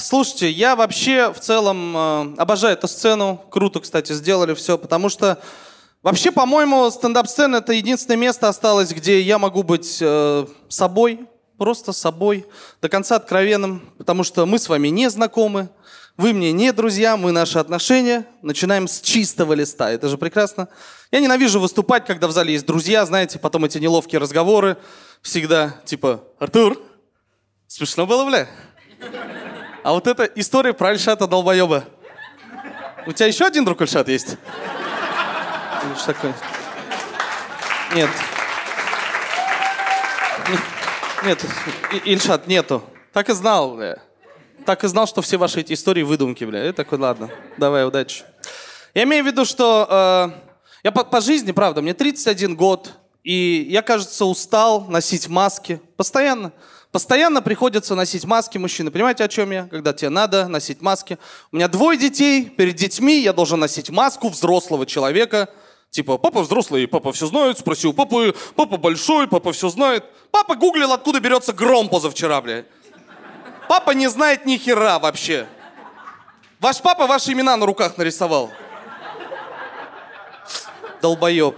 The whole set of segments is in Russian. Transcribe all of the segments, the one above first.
Слушайте, я вообще в целом э, обожаю эту сцену. Круто, кстати, сделали все, потому что вообще, по-моему, стендап-сцена это единственное место осталось, где я могу быть э, собой, просто собой, до конца откровенным, потому что мы с вами не знакомы, вы мне не друзья, мы наши отношения начинаем с чистого листа. Это же прекрасно. Я ненавижу выступать, когда в зале есть друзья, знаете, потом эти неловкие разговоры всегда, типа, Артур, смешно было, бля? А вот эта история про Альшата долбоеба. У тебя еще один друг Альшат есть? Что такое? Нет. Нет, Ильшат, нету. Так и знал, бля. Так и знал, что все ваши эти истории выдумки, бля. Я такой, ладно, давай, удачи. Я имею в виду, что э, я по, по жизни, правда, мне 31 год, и я, кажется, устал носить маски постоянно. Постоянно приходится носить маски мужчины. Понимаете, о чем я? Когда тебе надо носить маски. У меня двое детей. Перед детьми я должен носить маску взрослого человека. Типа, папа взрослый, папа все знает. Спросил папы, папа большой, папа все знает. Папа гуглил, откуда берется гром позавчера, блядь. Папа не знает ни хера вообще. Ваш папа ваши имена на руках нарисовал. Долбоеб.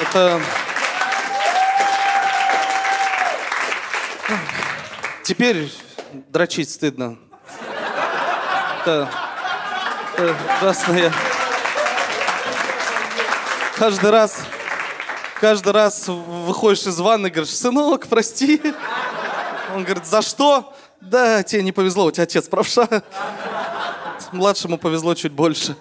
Это... Теперь дрочить стыдно. Это... это ужасно я... Каждый раз... Каждый раз выходишь из ванны, говоришь, сынок, прости. Он говорит, за что? Да, тебе не повезло, у тебя отец правша. Младшему повезло чуть больше.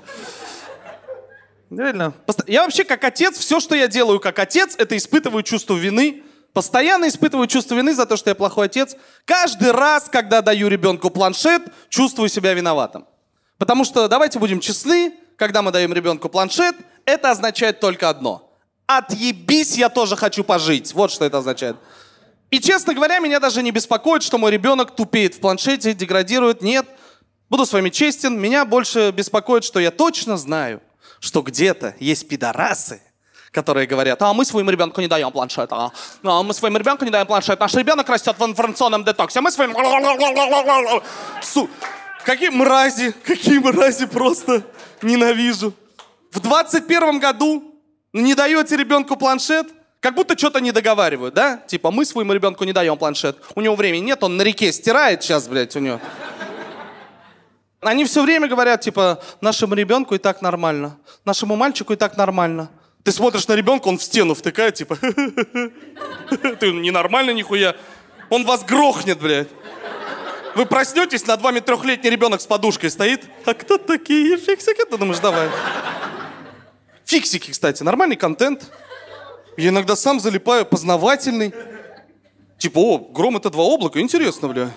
Реально. Я вообще как отец, все, что я делаю как отец, это испытываю чувство вины. Постоянно испытываю чувство вины за то, что я плохой отец. Каждый раз, когда даю ребенку планшет, чувствую себя виноватым. Потому что, давайте будем честны, когда мы даем ребенку планшет, это означает только одно. Отъебись, я тоже хочу пожить. Вот что это означает. И, честно говоря, меня даже не беспокоит, что мой ребенок тупеет в планшете, деградирует. Нет. Буду с вами честен. Меня больше беспокоит, что я точно знаю, что где-то есть пидорасы, которые говорят, а мы своему ребенку не даем планшет, а, а мы своему ребенку не даем планшет, наш ребенок растет в информационном детоксе, а мы своим... Су... Какие мрази, какие мрази просто ненавижу. В 21 году не даете ребенку планшет, как будто что-то не договаривают, да? Типа, мы своему ребенку не даем планшет. У него времени нет, он на реке стирает сейчас, блядь, у него. Они все время говорят, типа, нашему ребенку и так нормально, нашему мальчику и так нормально. Ты смотришь на ребенка, он в стену втыкает, типа, ты ненормально нихуя. Он вас грохнет, блядь. Вы проснетесь, над вами трехлетний ребенок с подушкой стоит. А кто такие фиксики? Ты думаешь, давай. Фиксики, кстати, нормальный контент. Я иногда сам залипаю, познавательный. Типа, о, гром это два облака, интересно, бля.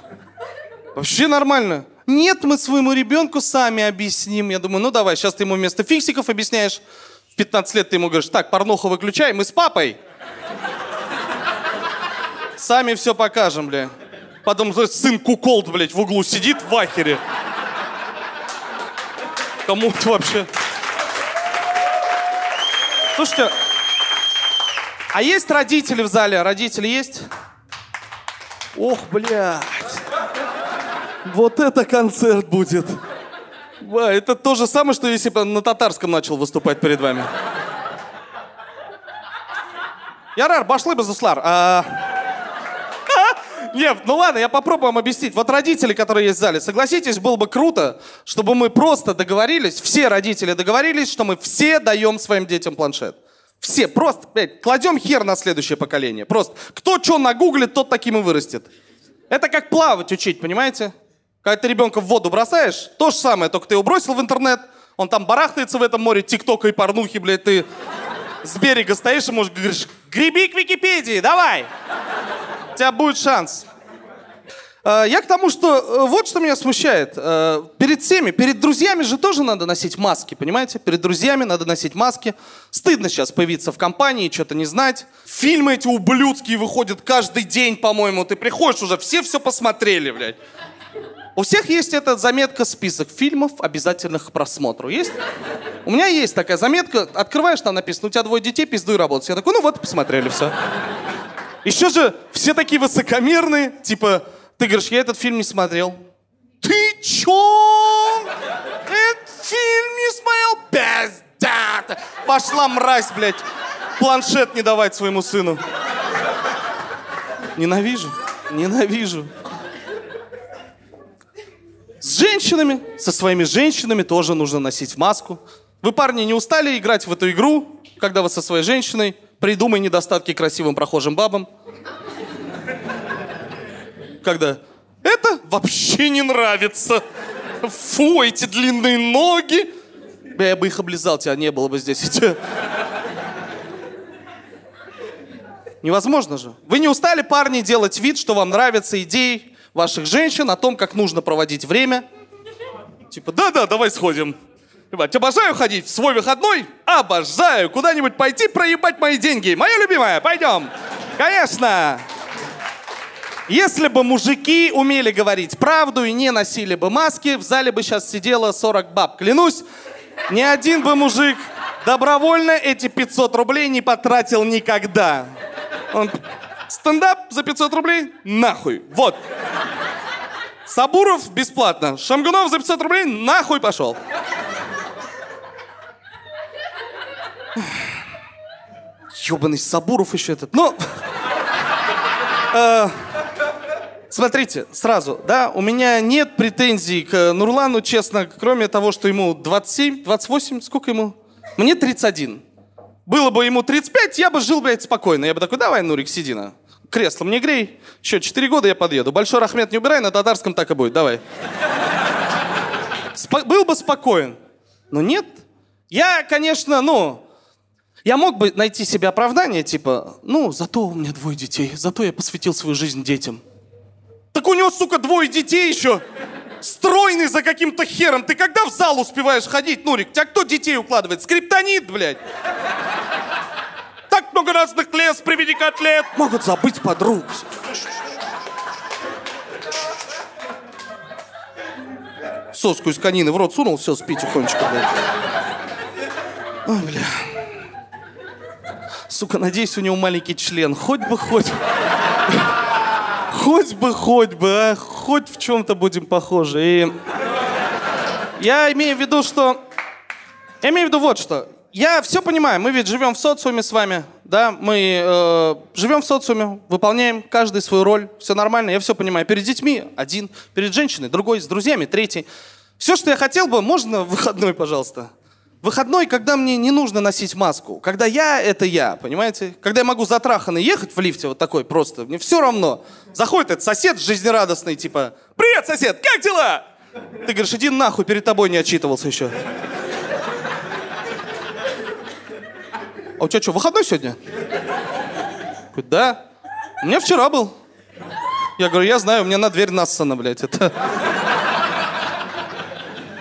Вообще нормально. Нет, мы своему ребенку сами объясним. Я думаю, ну давай, сейчас ты ему вместо фиксиков объясняешь. В 15 лет ты ему говоришь, так, порнуху выключай, мы с папой. Сами все покажем, бля. Потом сын куколд, блядь, в углу сидит в ахере. Кому это вообще? Слушайте, а есть родители в зале? Родители есть? Ох, блядь. Вот это концерт будет. Это то же самое, что если бы на татарском начал выступать перед вами. Ярар, башлы базуслар. А... Нет, ну ладно, я попробую вам объяснить. Вот родители, которые есть в зале, согласитесь, было бы круто, чтобы мы просто договорились, все родители договорились, что мы все даем своим детям планшет. Все, просто, блядь, кладем хер на следующее поколение. Просто, кто что нагуглит, тот таким и вырастет. Это как плавать учить, понимаете? Когда ты ребенка в воду бросаешь, то же самое, только ты его бросил в интернет, он там барахтается в этом море тиктока и порнухи, блядь, ты с берега стоишь и можешь говоришь, греби к Википедии, давай! У тебя будет шанс. Э, Я к тому, что э, вот что меня смущает. Э, Перед всеми, перед друзьями же тоже надо носить маски, понимаете? Перед друзьями надо носить маски. Стыдно сейчас появиться в компании, что-то не знать. Фильмы эти ублюдские выходят каждый день, по-моему. Ты приходишь уже, все все посмотрели, блядь. У всех есть эта заметка, список фильмов, обязательных к просмотру. Есть? У меня есть такая заметка. Открываешь, там написано, у тебя двое детей, пиздуй работать. Я такой, ну вот, посмотрели, все. Еще же все такие высокомерные, типа, Ты говоришь, я этот фильм не смотрел. Ты чё? Этот фильм не смотрел? Пизда! Пошла мразь, блядь. Планшет не давать своему сыну. Ненавижу. Ненавижу. С женщинами, со своими женщинами тоже нужно носить маску. Вы, парни, не устали играть в эту игру, когда вы со своей женщиной? Придумай недостатки красивым прохожим бабам. Когда это вообще не нравится. Фу, эти длинные ноги. Я бы их облизал, тебя не было бы здесь. Невозможно же. Вы не устали, парни, делать вид, что вам нравятся идеи ваших женщин о том, как нужно проводить время? Типа, да-да, давай сходим. Ебать, обожаю ходить в свой выходной. Обожаю куда-нибудь пойти проебать мои деньги. Моя любимая, пойдем. Конечно. Если бы мужики умели говорить правду и не носили бы маски, в зале бы сейчас сидело 40 баб. Клянусь, ни один бы мужик добровольно эти 500 рублей не потратил никогда. Он стендап за 500 рублей? Нахуй. Вот. Сабуров бесплатно. Шамгунов за 500 рублей нахуй пошел. Ёбаный Сабуров еще этот. Ну, э, смотрите, сразу, да, у меня нет претензий к Нурлану, честно, кроме того, что ему 27, 28, сколько ему? Мне 31. Было бы ему 35, я бы жил, блядь, спокойно. Я бы такой, давай, Нурик, сиди на. Кресло мне грей. Еще 4 года я подъеду. Большой рахмет не убирай, на татарском так и будет. Давай. Спо- был бы спокоен. Но нет. Я, конечно, ну, я мог бы найти себе оправдание, типа, ну, зато у меня двое детей, зато я посвятил свою жизнь детям. Так у него, сука, двое детей еще. Стройный за каким-то хером. Ты когда в зал успеваешь ходить, Нурик? Тебя кто детей укладывает? Скриптонит, блядь. Много разных лес, приведи котлет. Могут забыть подруг. Соску из конины в рот сунул, все, спи тихонечко, блядь. Ой, бля. Сука, надеюсь, у него маленький член. Хоть бы, хоть. Хоть бы, хоть бы, а. Хоть в чем-то будем похожи. И я имею в виду, что... Я имею в виду вот что. Я все понимаю, мы ведь живем в социуме с вами, да, мы э, живем в социуме, выполняем каждый свою роль, все нормально, я все понимаю. Перед детьми один, перед женщиной другой, с друзьями третий. Все, что я хотел бы, можно в выходной, пожалуйста? Выходной, когда мне не нужно носить маску. Когда я — это я, понимаете? Когда я могу затраханный ехать в лифте вот такой просто, мне все равно. Заходит этот сосед жизнерадостный, типа, «Привет, сосед, как дела?» Ты говоришь, иди нахуй, перед тобой не отчитывался еще. А у тебя что, выходной сегодня? Да. У меня вчера был. Я говорю, я знаю, у меня на дверь нассана, блядь. Это...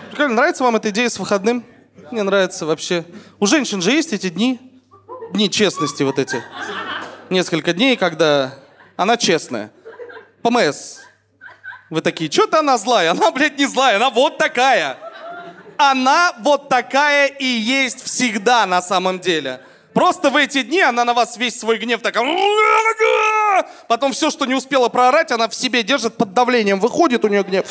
Прикольно, нравится вам эта идея с выходным? Мне нравится вообще. У женщин же есть эти дни, дни честности вот эти. Несколько дней, когда она честная. ПМС. Вы такие, что-то она злая. Она, блядь, не злая, она вот такая. Она вот такая и есть всегда на самом деле. Просто в эти дни она на вас весь свой гнев так... Потом все, что не успела проорать, она в себе держит под давлением. Выходит у нее гнев,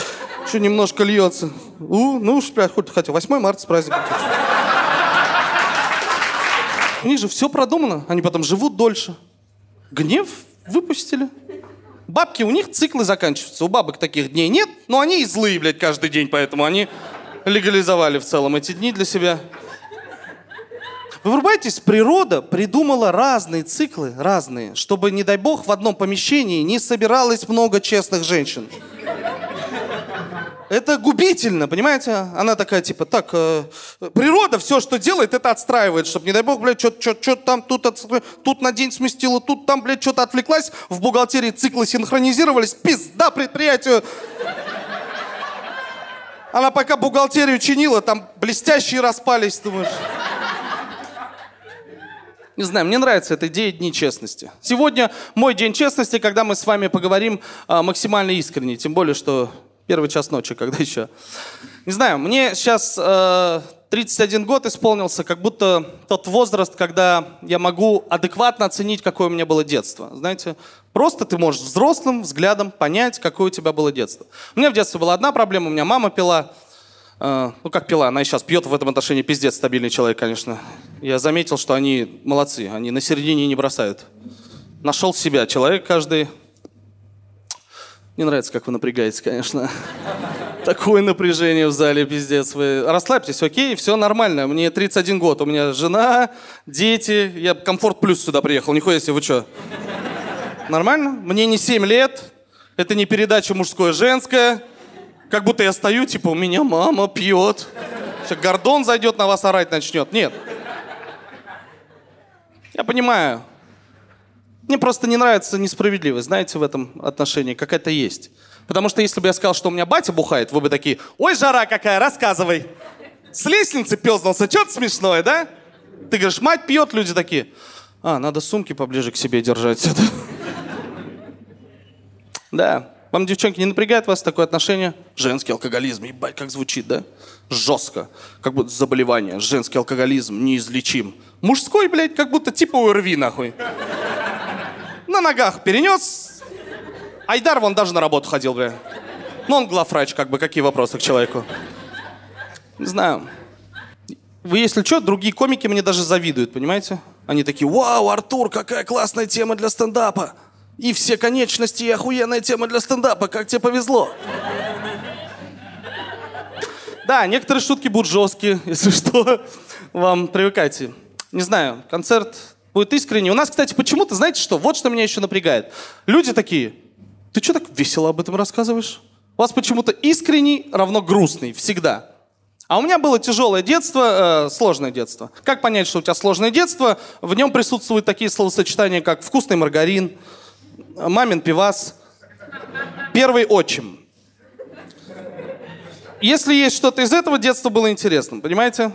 еще немножко льется. У, ну уж, блядь, хоть, хотя 8 марта с праздником. У них же все продумано. Они потом живут дольше. Гнев выпустили. Бабки, у них циклы заканчиваются. У бабок таких дней нет, но они и злые, блядь, каждый день, поэтому они легализовали в целом эти дни для себя. Вы врубаетесь, природа придумала разные циклы, разные, чтобы, не дай бог, в одном помещении не собиралось много честных женщин. Это губительно, понимаете? Она такая, типа, так, э, природа все, что делает, это отстраивает, чтобы, не дай бог, блядь, что-то там, тут, отстра- тут на день сместила, тут там, блядь, что-то отвлеклась, в бухгалтерии циклы синхронизировались, пизда предприятию. Она пока бухгалтерию чинила, там блестящие распались, думаешь. Не знаю, мне нравится эта идея Дни честности. Сегодня мой день честности, когда мы с вами поговорим а, максимально искренне. Тем более, что первый час ночи, когда еще. Не знаю, мне сейчас э, 31 год исполнился, как будто тот возраст, когда я могу адекватно оценить, какое у меня было детство. Знаете, Просто ты можешь взрослым взглядом понять, какое у тебя было детство. У меня в детстве была одна проблема, у меня мама пила. Э, ну, как пила, она и сейчас пьет в этом отношении пиздец, стабильный человек, конечно. Я заметил, что они молодцы, они на середине не бросают. Нашел себя человек каждый. Не нравится, как вы напрягаетесь, конечно. Такое напряжение в зале, пиздец. Вы расслабьтесь, окей, все нормально. Мне 31 год, у меня жена, дети. Я комфорт плюс сюда приехал, нихуя себе, вы что? Нормально? Мне не 7 лет, это не передача мужское-женское. Как будто я стою, типа, у меня мама пьет. Сейчас Гордон зайдет на вас орать начнет. Нет. Я понимаю. Мне просто не нравится несправедливость, знаете, в этом отношении какая-то есть. Потому что если бы я сказал, что у меня батя бухает, вы бы такие, ой, жара какая, рассказывай. С лестницы пёзнулся, что-то смешное, да? Ты говоришь, мать пьет, люди такие, а, надо сумки поближе к себе держать. Да. Вам, девчонки, не напрягает вас такое отношение? Женский алкоголизм, ебать, как звучит, да? Жестко. Как будто заболевание. Женский алкоголизм неизлечим. Мужской, блядь, как будто типа ОРВИ, нахуй. На ногах перенес. Айдар вон даже на работу ходил, бля. Ну, он главврач, как бы, какие вопросы к человеку? Не знаю. Вы, если что, другие комики мне даже завидуют, понимаете? Они такие, вау, Артур, какая классная тема для стендапа. И все конечности, и охуенная тема для стендапа. Как тебе повезло. Да, некоторые шутки будут жесткие, если что. Вам привыкайте. Не знаю, концерт будет искренний. У нас, кстати, почему-то, знаете что, вот что меня еще напрягает. Люди такие, ты что так весело об этом рассказываешь? У вас почему-то искренний равно грустный, всегда. А у меня было тяжелое детство, э, сложное детство. Как понять, что у тебя сложное детство? В нем присутствуют такие словосочетания, как вкусный маргарин, мамин пивас, первый отчим. Если есть что-то из этого, детство было интересным, понимаете?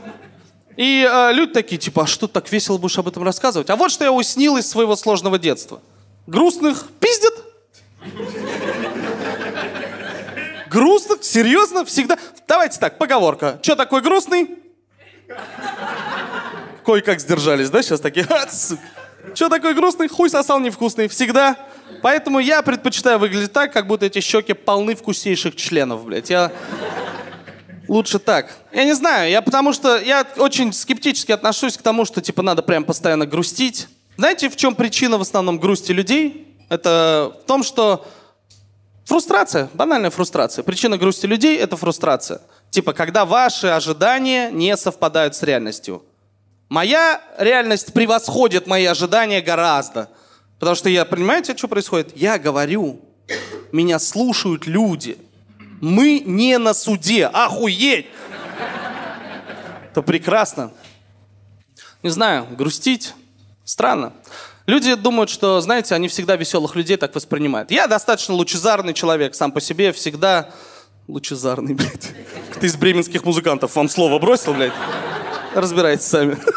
И э, люди такие, типа, а что так весело будешь об этом рассказывать? А вот что я уснил из своего сложного детства. Грустных пиздят. Грустных? Серьезно? Всегда? Давайте так, поговорка. Че такой грустный? Кое-как сдержались, да, сейчас такие? Че такой грустный? Хуй сосал невкусный. Всегда. Поэтому я предпочитаю выглядеть так, как будто эти щеки полны вкуснейших членов, блядь. Я лучше так. Я не знаю, я потому что я очень скептически отношусь к тому, что типа надо прям постоянно грустить. Знаете, в чем причина в основном грусти людей? Это в том, что фрустрация, банальная фрустрация. Причина грусти людей – это фрустрация. Типа, когда ваши ожидания не совпадают с реальностью. Моя реальность превосходит мои ожидания гораздо. Потому что я, понимаете, что происходит? Я говорю, меня слушают люди. Мы не на суде. Охуеть! Это прекрасно. Не знаю, грустить странно. Люди думают, что, знаете, они всегда веселых людей так воспринимают. Я достаточно лучезарный человек, сам по себе всегда лучезарный, блядь. Кто из бременских музыкантов вам слово бросил, блядь? Разбирайтесь сами.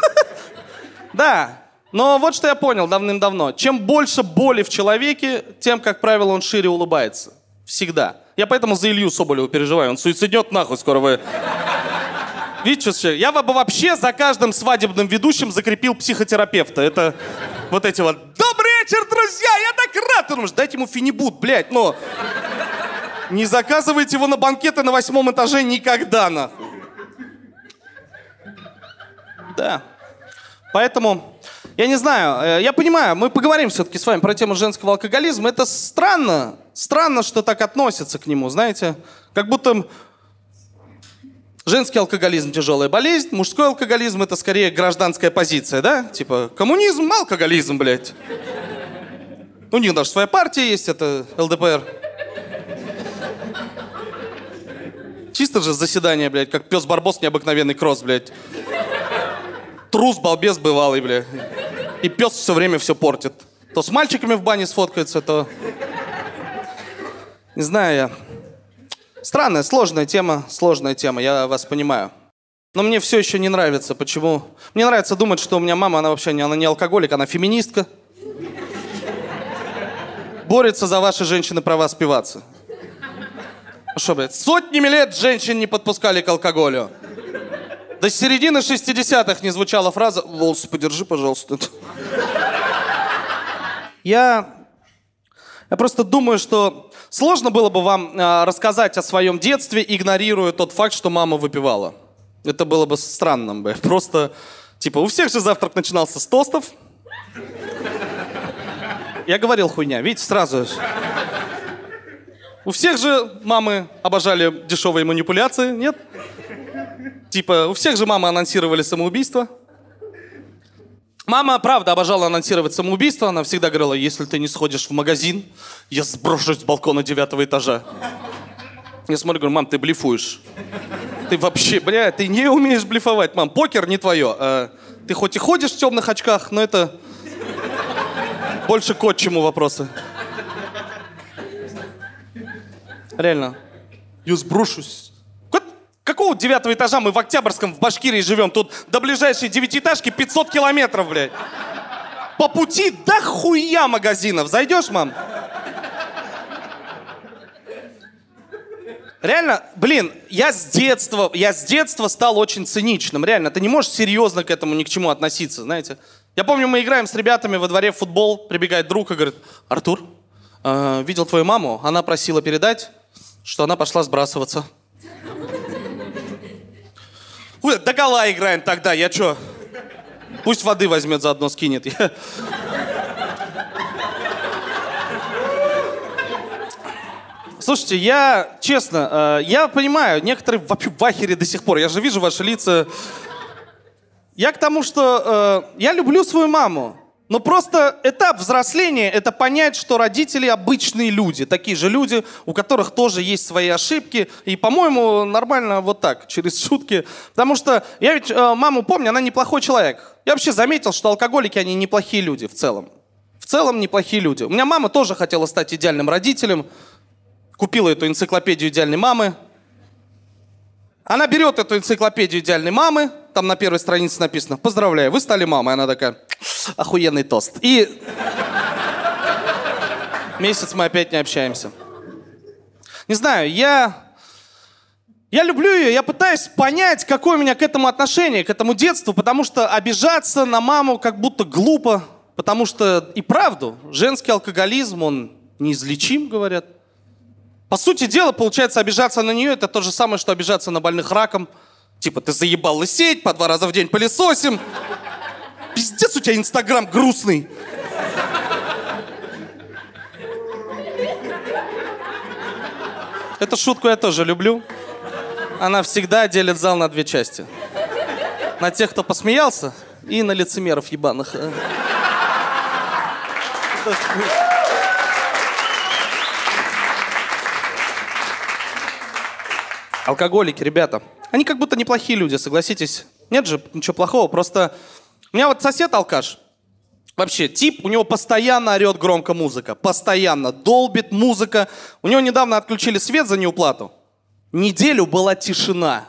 Да, но вот что я понял давным-давно. Чем больше боли в человеке, тем, как правило, он шире улыбается. Всегда. Я поэтому за Илью Соболева переживаю. Он суициднет нахуй скоро вы. Видите, что Я бы вообще за каждым свадебным ведущим закрепил психотерапевта. Это вот эти вот «Добрый вечер, друзья! Я так рад!» Думаешь, дайте ему финибут, блядь, но... Не заказывайте его на банкеты на восьмом этаже никогда, нахуй. Да. Поэтому я не знаю, э, я понимаю, мы поговорим все-таки с вами про тему женского алкоголизма. Это странно, странно, что так относятся к нему, знаете. Как будто женский алкоголизм – тяжелая болезнь, мужской алкоголизм – это скорее гражданская позиция, да? Типа коммунизм, алкоголизм, блядь. У них даже своя партия есть, это ЛДПР. Чисто же заседание, блядь, как пес Барбос, необыкновенный кросс, блядь. Трус, балбес бывалый, блядь. И пес все время все портит. То с мальчиками в бане сфоткается, то... Не знаю я. Странная, сложная тема, сложная тема, я вас понимаю. Но мне все еще не нравится. Почему? Мне нравится думать, что у меня мама, она вообще не, она не алкоголик, она феминистка. Борется за ваши женщины права спиваться. Ну что, блядь, сотнями лет женщин не подпускали к алкоголю. До середины 60-х не звучала фраза «Волосы подержи, пожалуйста». Я Я просто думаю, что сложно было бы вам э, рассказать о своем детстве, игнорируя тот факт, что мама выпивала. Это было бы странным бы. Просто, типа, у всех же завтрак начинался с тостов. Я говорил хуйня, видите, сразу. У всех же мамы обожали дешевые манипуляции, нет? Типа, у всех же мамы анонсировали самоубийство. Мама, правда, обожала анонсировать самоубийство. Она всегда говорила, если ты не сходишь в магазин, я сброшусь с балкона девятого этажа. Я смотрю, говорю, мам, ты блефуешь. Ты вообще, бля, ты не умеешь блефовать, мам. Покер не твое. А, ты хоть и ходишь в темных очках, но это больше к отчиму вопросы. Реально. Я сброшусь. Девятого этажа мы в Октябрьском в Башкирии живем? Тут до ближайшей девятиэтажки 500 километров, блядь. По пути до хуя магазинов. Зайдешь, мам? Реально, блин, я с детства, я с детства стал очень циничным. Реально, ты не можешь серьезно к этому ни к чему относиться, знаете. Я помню, мы играем с ребятами во дворе в футбол, прибегает друг и говорит, Артур, э, видел твою маму, она просила передать, что она пошла сбрасываться. Ой, догола играем тогда, я чё? Пусть воды возьмет, заодно скинет. Я- Слушайте, я, честно, э, я понимаю, некоторые вообще в ахере до сих пор. Я же вижу ваши лица. Я к тому, что э, я люблю свою маму. Но просто этап взросления – это понять, что родители обычные люди, такие же люди, у которых тоже есть свои ошибки. И, по-моему, нормально вот так, через шутки. Потому что я ведь э, маму помню, она неплохой человек. Я вообще заметил, что алкоголики, они неплохие люди в целом. В целом неплохие люди. У меня мама тоже хотела стать идеальным родителем. Купила эту энциклопедию идеальной мамы. Она берет эту энциклопедию идеальной мамы, там на первой странице написано «Поздравляю, вы стали мамой». Она такая «Охуенный тост». И месяц мы опять не общаемся. Не знаю, я... Я люблю ее, я пытаюсь понять, какое у меня к этому отношение, к этому детству, потому что обижаться на маму как будто глупо, потому что и правду, женский алкоголизм, он неизлечим, говорят. По сути дела, получается, обижаться на нее это то же самое, что обижаться на больных раком. Типа, ты заебал лысеть, по два раза в день пылесосим. Пиздец, у тебя инстаграм грустный. Эту шутку я тоже люблю. Она всегда делит зал на две части. На тех, кто посмеялся, и на лицемеров ебаных. Алкоголики, ребята. Они как будто неплохие люди, согласитесь. Нет же ничего плохого, просто... У меня вот сосед алкаш. Вообще, тип, у него постоянно орет громко музыка. Постоянно. Долбит музыка. У него недавно отключили свет за неуплату. Неделю была тишина.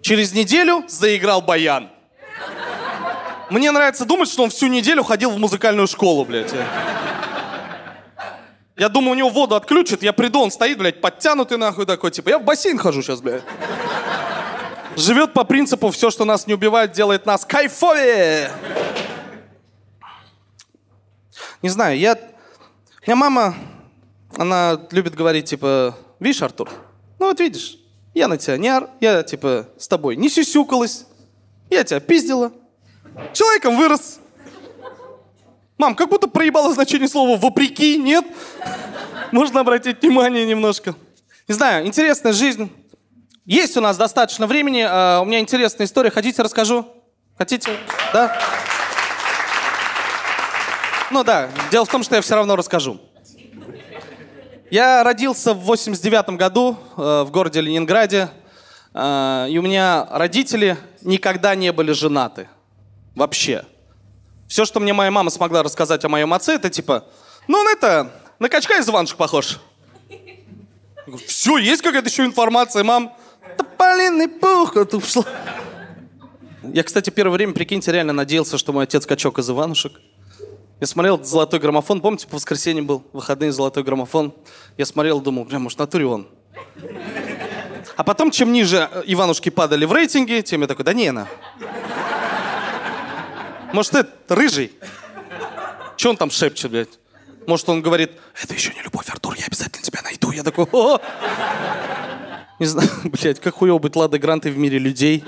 Через неделю заиграл баян. Мне нравится думать, что он всю неделю ходил в музыкальную школу, блядь. Я думаю, у него воду отключат, я приду, он стоит, блядь, подтянутый нахуй такой, типа, я в бассейн хожу сейчас, блядь. Живет по принципу, все, что нас не убивает, делает нас кайфовее. Не знаю, я... У меня мама, она любит говорить, типа, видишь, Артур, ну вот видишь, я на тебя не ор... я, типа, с тобой не сюсюкалась, я тебя пиздила, человеком вырос. Мам, как будто проебало значение слова «вопреки», нет? Можно обратить внимание немножко. Не знаю, интересная жизнь. Есть у нас достаточно времени. а, У меня интересная история. Хотите, расскажу? Хотите? Да? Ну да, дело в том, что я все равно расскажу. Я родился в 89 году э, в городе Ленинграде. э, И у меня родители никогда не были женаты. Вообще. Все, что мне моя мама смогла рассказать о моем отце, это типа, ну он это, на качка из Иванушек похож. Все, есть какая-то еще информация, мам? Тополиный пух, а. Я, кстати, первое время, прикиньте, реально надеялся, что мой отец качок из Иванушек. Я смотрел «Золотой граммофон», помните, по воскресеньям был, выходные «Золотой граммофон». Я смотрел, думал, бля, может, натуре он. А потом, чем ниже Иванушки падали в рейтинге, тем я такой, да не, на. Может, это рыжий? Че он там шепчет, блядь? Может, он говорит, это еще не любовь, Артур, я обязательно тебя найду. Я такой, о! Не знаю, блядь, как хуево быть Ладой Грантой в мире людей.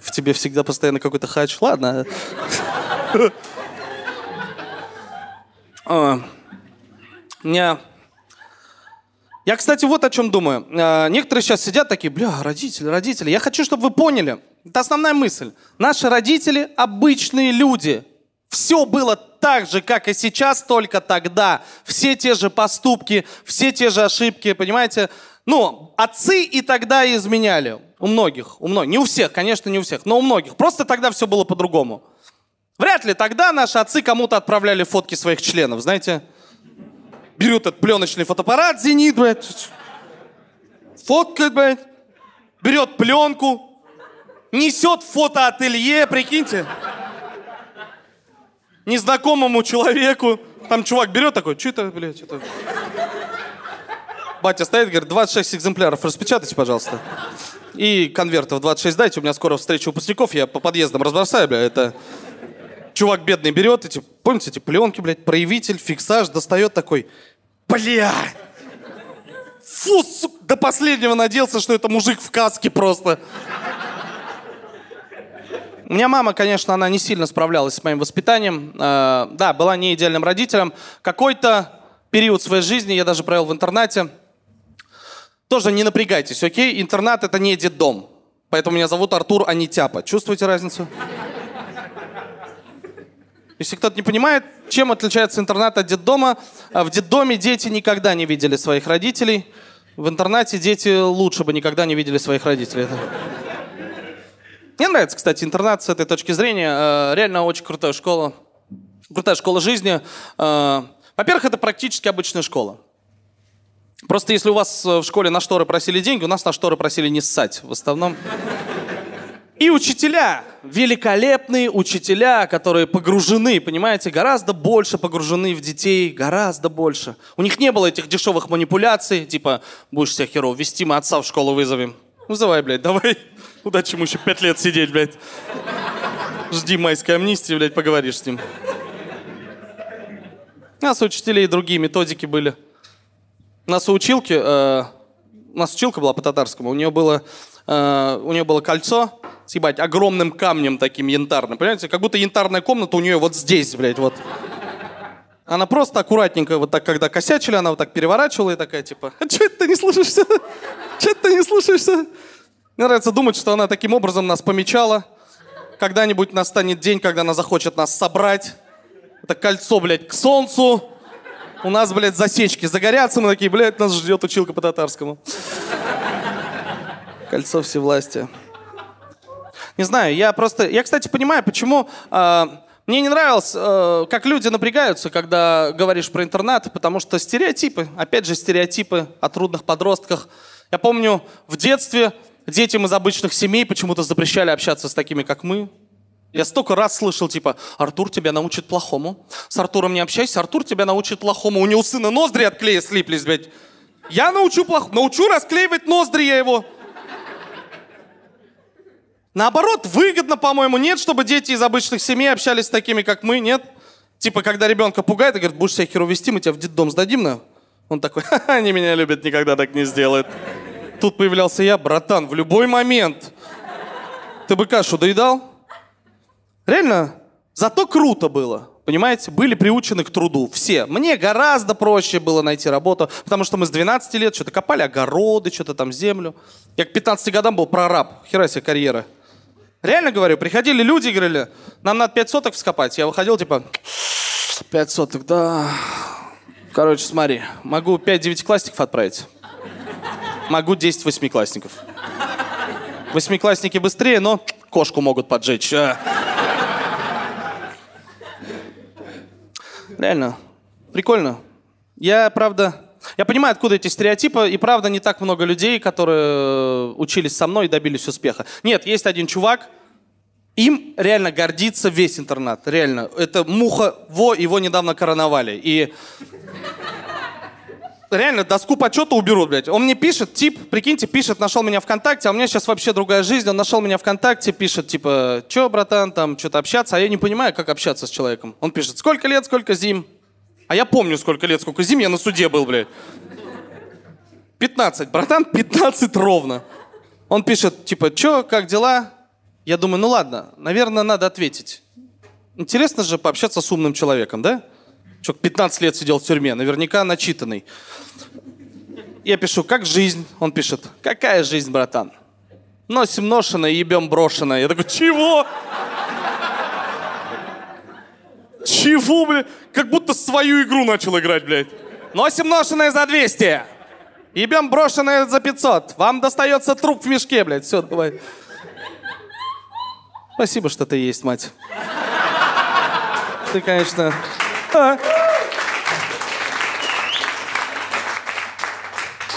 В тебе всегда постоянно какой-то хач. Ладно. А, меня... Я, кстати, вот о чем думаю. А, некоторые сейчас сидят такие, бля, родители, родители. Я хочу, чтобы вы поняли. Это основная мысль. Наши родители обычные люди. Все было так же, как и сейчас, только тогда. Все те же поступки, все те же ошибки, понимаете? Ну, отцы и тогда изменяли. У многих, у многих. Не у всех, конечно, не у всех, но у многих. Просто тогда все было по-другому. Вряд ли тогда наши отцы кому-то отправляли фотки своих членов, знаете? Берет этот пленочный фотоаппарат, зенит, блядь, фоткает, блядь, берет пленку, несет фотоателье, прикиньте, незнакомому человеку. Там чувак берет такой, что это, блядь, это... Батя стоит, говорит, 26 экземпляров распечатайте, пожалуйста. И конвертов 26 дайте, у меня скоро встреча выпускников, я по подъездам разбросаю, бля, это... Чувак бедный берет эти, помните, эти пленки, блядь, проявитель, фиксаж, достает такой, бля, фу, сука, до последнего надеялся, что это мужик в каске просто. У меня мама, конечно, она не сильно справлялась с моим воспитанием. Э, да, была не идеальным родителем. Какой-то период своей жизни я даже провел в интернате. Тоже не напрягайтесь, окей? Интернат — это не детдом. Поэтому меня зовут Артур, а не Тяпа. Чувствуете разницу? Если кто-то не понимает, чем отличается интернат от детдома, в детдоме дети никогда не видели своих родителей. В интернате дети лучше бы никогда не видели своих родителей. Мне нравится, кстати, интернат с этой точки зрения. Э, реально очень крутая школа. Крутая школа жизни. Э, во-первых, это практически обычная школа. Просто если у вас в школе на шторы просили деньги, у нас на шторы просили не ссать. В основном и учителя, великолепные учителя, которые погружены, понимаете, гораздо больше погружены в детей, гораздо больше. У них не было этих дешевых манипуляций, типа, будешь себя херово вести, мы отца в школу вызовем. Вызывай, блядь, давай. Удачи ему еще пять лет сидеть, блядь. Жди майской амнистии, блядь, поговоришь с ним. У нас у учителей другие методики были. У нас у училки, э, у нас училка была по татарскому, у нее было, э, у нее было кольцо, съебать, огромным камнем таким янтарным. Понимаете, как будто янтарная комната у нее вот здесь, блядь, вот. Она просто аккуратненько, вот так, когда косячили, она вот так переворачивала и такая, типа, а что ты не слушаешься? Что ты не слушаешься? Мне нравится думать, что она таким образом нас помечала. Когда-нибудь настанет день, когда она захочет нас собрать. Это кольцо, блядь, к солнцу. У нас, блядь, засечки загорятся. Мы такие, блядь, нас ждет училка по татарскому. Кольцо всевластия. Не знаю, я просто... Я, кстати, понимаю, почему... Э, мне не нравилось, э, как люди напрягаются, когда говоришь про интернат, потому что стереотипы, опять же, стереотипы о трудных подростках. Я помню, в детстве детям из обычных семей почему-то запрещали общаться с такими, как мы. Я столько раз слышал, типа, Артур тебя научит плохому. С Артуром не общайся, Артур тебя научит плохому. У него сына ноздри от клея слиплись, блядь. Я научу плохому. Научу расклеивать ноздри я его. Наоборот, выгодно, по-моему, нет, чтобы дети из обычных семей общались с такими, как мы, нет? Типа, когда ребенка пугает и говорит, будешь себя херу вести, мы тебя в детдом сдадим, на? Он такой, они меня любят, никогда так не сделают. Тут появлялся я, братан, в любой момент. Ты бы кашу доедал? Реально, зато круто было. Понимаете, были приучены к труду. Все. Мне гораздо проще было найти работу, потому что мы с 12 лет что-то копали огороды, что-то там землю. Я к 15 годам был прораб. Хера себе карьера. Реально говорю, приходили люди и говорили, нам надо 5 соток вскопать. Я выходил, типа, 5 соток, да. Короче, смотри, могу 5 девятиклассников отправить. Могу 10 восьмиклассников. Восьмиклассники быстрее, но кошку могут поджечь. А. Реально, прикольно. Я, правда, я понимаю, откуда эти стереотипы, и правда не так много людей, которые э, учились со мной и добились успеха. Нет, есть один чувак, им реально гордится весь интернат, реально. Это муха, во, его недавно короновали. И реально доску почета уберут, блядь. Он мне пишет, тип, прикиньте, пишет, нашел меня ВКонтакте, а у меня сейчас вообще другая жизнь. Он нашел меня ВКонтакте, пишет, типа, чё, братан, там, что-то общаться, а я не понимаю, как общаться с человеком. Он пишет, сколько лет, сколько зим. А я помню, сколько лет, сколько зим, я на суде был, блядь. 15, братан, 15 ровно. Он пишет, типа, чё, как дела? Я думаю, ну ладно, наверное, надо ответить. Интересно же пообщаться с умным человеком, да? Чё, 15 лет сидел в тюрьме, наверняка начитанный. Я пишу, как жизнь? Он пишет, какая жизнь, братан? Носим ношеное, ебем брошенное. Я такой, чего? Чего, блядь? Как будто свою игру начал играть, блядь. Носим ношеное за 200. Ебем брошенное за 500. Вам достается труп в мешке, блядь. Все, давай. Спасибо, что ты есть, мать. Ты, конечно...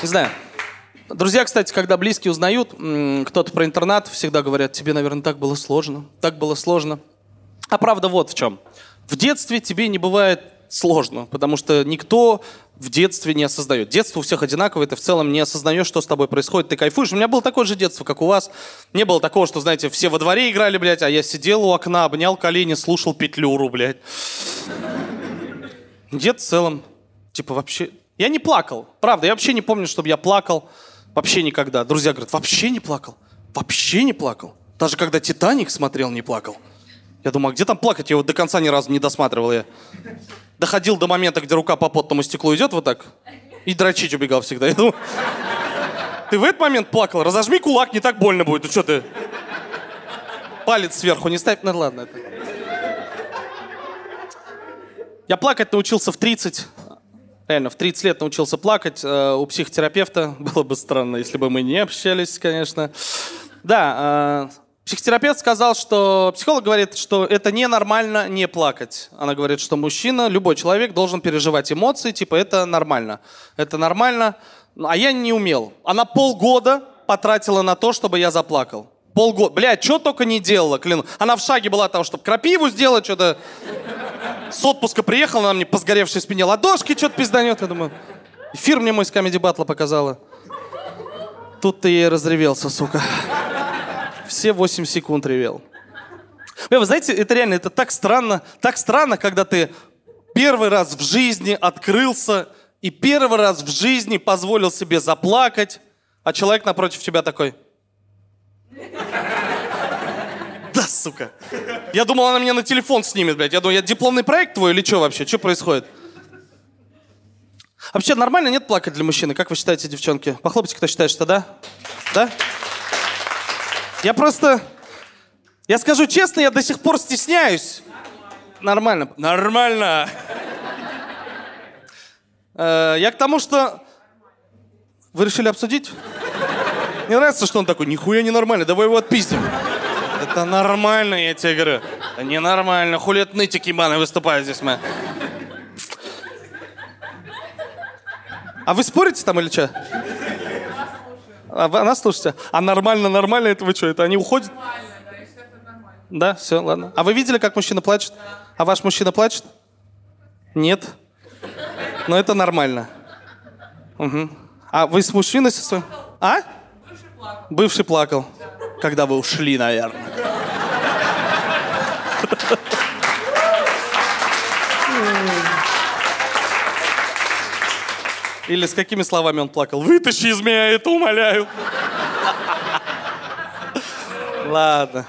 Не знаю. Друзья, кстати, когда близкие узнают, кто-то про интернат, всегда говорят, тебе, наверное, так было сложно, так было сложно. А правда вот в чем. В детстве тебе не бывает сложно, потому что никто в детстве не осознает. Детство у всех одинаковое, ты в целом не осознаешь, что с тобой происходит, ты кайфуешь. У меня было такое же детство, как у вас. Не было такого, что, знаете, все во дворе играли, блядь, а я сидел у окна, обнял колени, слушал петлюру, блядь. Дед в целом, типа, вообще... Я не плакал, правда, я вообще не помню, чтобы я плакал. Вообще никогда. Друзья говорят, вообще не плакал? Вообще не плакал? Даже когда «Титаник» смотрел, не плакал. Я думаю, а где там плакать? Я вот до конца ни разу не досматривал я доходил до момента, где рука по потному стеклу идет вот так, и дрочить убегал всегда. Я думаю, ты в этот момент плакал? Разожми кулак, не так больно будет. Ну что ты? Палец сверху не ставь. Ну ладно. Это... Я плакать научился в 30. Реально, в 30 лет научился плакать. Э, у психотерапевта было бы странно, если бы мы не общались, конечно. Да, э, Психотерапевт сказал, что психолог говорит, что это ненормально не плакать. Она говорит, что мужчина, любой человек должен переживать эмоции, типа это нормально. Это нормально. А я не умел. Она полгода потратила на то, чтобы я заплакал. Полгода. Блядь, что только не делала, клянусь. Она в шаге была того, чтобы крапиву сделать, что-то... С отпуска приехала, она мне по сгоревшей спине ладошки что-то пизданет. Я думаю, эфир мне мой с Comedy Battle показала. Тут ты ей разревелся, сука все 8 секунд ревел. Вы знаете, это реально, это так странно, так странно, когда ты первый раз в жизни открылся и первый раз в жизни позволил себе заплакать, а человек напротив тебя такой... Сука. Я думал, она меня на телефон снимет, блядь. Я думаю, я дипломный проект твой или что вообще? Что происходит? Вообще нормально нет плакать для мужчины? Как вы считаете, девчонки? Похлопайте, кто считает, что да? Да? Я просто... Я скажу честно, я до сих пор стесняюсь. Нормально. Нормально. Э, я к тому, что... Вы решили обсудить? Мне нравится, что он такой, нихуя не нормально, давай его отпиздим. Это нормально, я тебе говорю. Это ненормально, хули это нытик ебаный выступает здесь, мы. А вы спорите там или что? А вы нас слушаете? А нормально, нормально это вы что? Это они уходят? Да, все, ладно. А вы видели, как мужчина плачет? Да. А ваш мужчина плачет? Нет. Но это нормально. Угу. А вы с мужчиной со своим? А? Бывший плакал. Бывший плакал. Да. Когда вы ушли, наверное. Или с какими словами он плакал? Вытащи из меня это, умоляю. Ладно.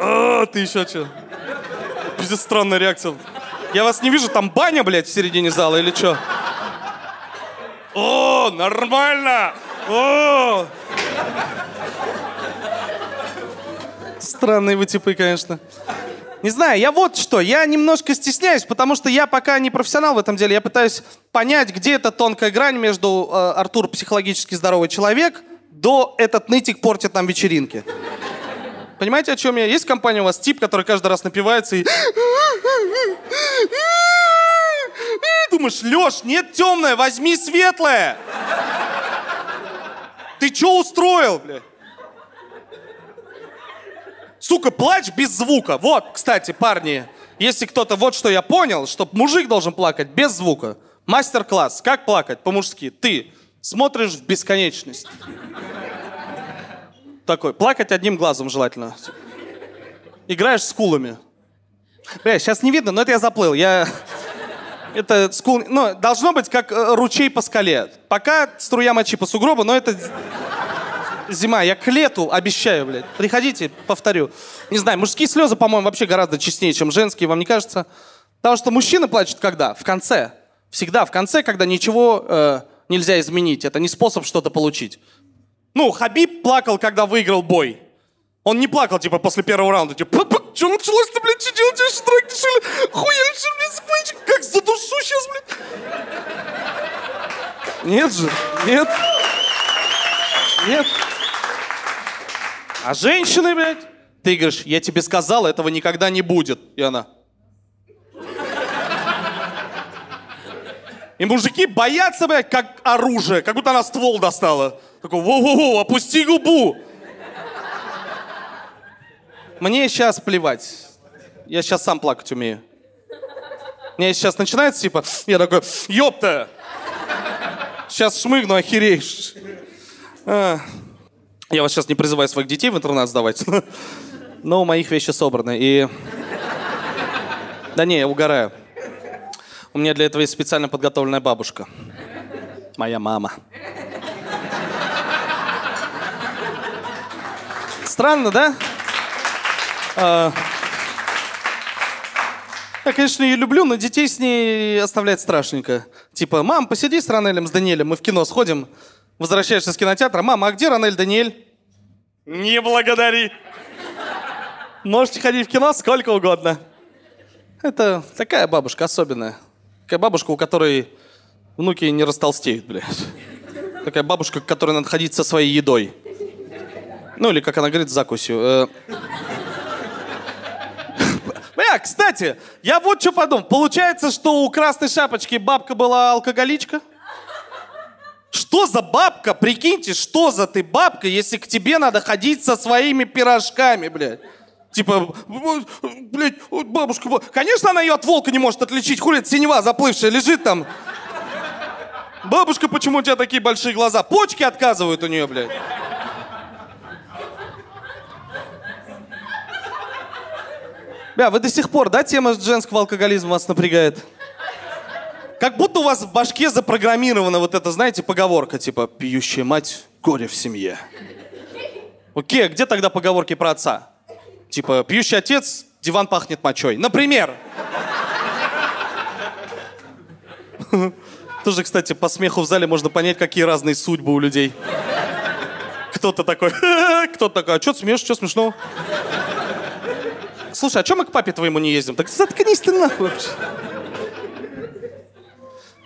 О, ты еще что? Пиздец, странная реакция. Я вас не вижу, там баня, блядь, в середине зала или что? О, нормально! О! Странные вы типы, конечно. Не знаю, я вот что, я немножко стесняюсь, потому что я пока не профессионал в этом деле. Я пытаюсь понять, где эта тонкая грань между э, Артур психологически здоровый человек, до этот нытик портит нам вечеринки. Понимаете, о чем я? Есть компания у вас тип, который каждый раз напивается и... Думаешь, Леш, нет темное, возьми светлое. Ты что устроил, блядь? Сука, плачь без звука. Вот, кстати, парни, если кто-то, вот что я понял, что мужик должен плакать без звука. Мастер-класс. Как плакать по-мужски? Ты смотришь в бесконечность. Такой. Плакать одним глазом желательно. Играешь с кулами. Бля, сейчас не видно, но это я заплыл. Я... Это скул... Ну, должно быть как э, ручей по скале. Пока струя мочи по сугробу, но это зима. Я к лету обещаю, блядь. Приходите, повторю. Не знаю, мужские слезы, по-моему, вообще гораздо честнее, чем женские, вам не кажется? Потому что мужчина плачет когда? В конце. Всегда в конце, когда ничего э, нельзя изменить. Это не способ что-то получить. Ну, Хабиб плакал, когда выиграл бой. Он не плакал, типа, после первого раунда. Типа, что началось-то, блядь, что делать? Я что, решили? Хуя, блядь, как задушу сейчас, блядь. Нет же, нет. Нет. А женщины, блядь, ты говоришь, я тебе сказал, этого никогда не будет. И она. И мужики боятся, блядь, как оружие, как будто она ствол достала. Такой, воу-воу-воу, опусти губу. Мне сейчас плевать. Я сейчас сам плакать умею. Мне сейчас начинается, типа, я такой, ёпта! Сейчас шмыгну, охереешь. А, я вас сейчас не призываю своих детей в интернат сдавать, но у моих вещи собраны. И... Да не, я угораю. У меня для этого есть специально подготовленная бабушка. Моя мама. Странно, да? А... Я, конечно, ее люблю, но детей с ней оставлять страшненько. Типа, мам, посиди с Ранелем, с Даниэлем, мы в кино сходим. Возвращаешься с кинотеатра. Мама, а где Ранель Даниэль? Не благодари. Можете ходить в кино сколько угодно. Это такая бабушка особенная. Такая бабушка, у которой внуки не растолстеют, блядь. Такая бабушка, к которой надо ходить со своей едой. Ну, или, как она говорит, закусью. Э. Бля, кстати, я вот что подумал. Получается, что у Красной Шапочки бабка была алкоголичка? Что за бабка? Прикиньте, что за ты бабка, если к тебе надо ходить со своими пирожками, блядь? Типа, блядь, бабушка, конечно, она ее от волка не может отличить. Хули, синева заплывшая лежит там. Бабушка, почему у тебя такие большие глаза? Почки отказывают у нее, блядь. Бля, вы до сих пор, да, тема женского алкоголизма вас напрягает? Как будто у вас в башке запрограммирована вот эта, знаете, поговорка, типа «пьющая мать, горе в семье». Окей, а где тогда поговорки про отца? Типа «пьющий отец, диван пахнет мочой». Например. Тоже, кстати, по смеху в зале можно понять, какие разные судьбы у людей. Кто-то такой, кто-то такой, а что смеешь, что смешно? Слушай, а что мы к папе твоему не ездим? Так заткнись ты нахуй вообще.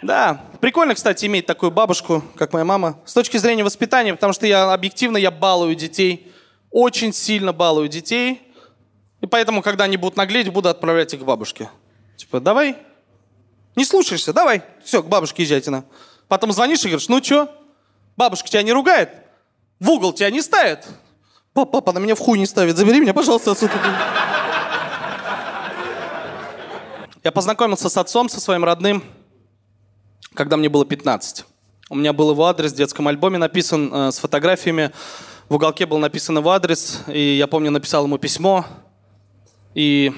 Да, прикольно, кстати, иметь такую бабушку, как моя мама. С точки зрения воспитания, потому что я объективно я балую детей. Очень сильно балую детей. И поэтому, когда они будут наглеть, буду отправлять их к бабушке. Типа, давай. Не слушаешься, давай. Все, к бабушке езжайте на. Потом звонишь и говоришь, ну что? Бабушка тебя не ругает? В угол тебя не ставит? Папа, папа, на меня в хуй не ставит. Забери меня, пожалуйста, отсюда. Я познакомился с отцом, со своим родным когда мне было 15. У меня был его адрес в детском альбоме написан э, с фотографиями. В уголке был написан его адрес, и я помню, написал ему письмо. И,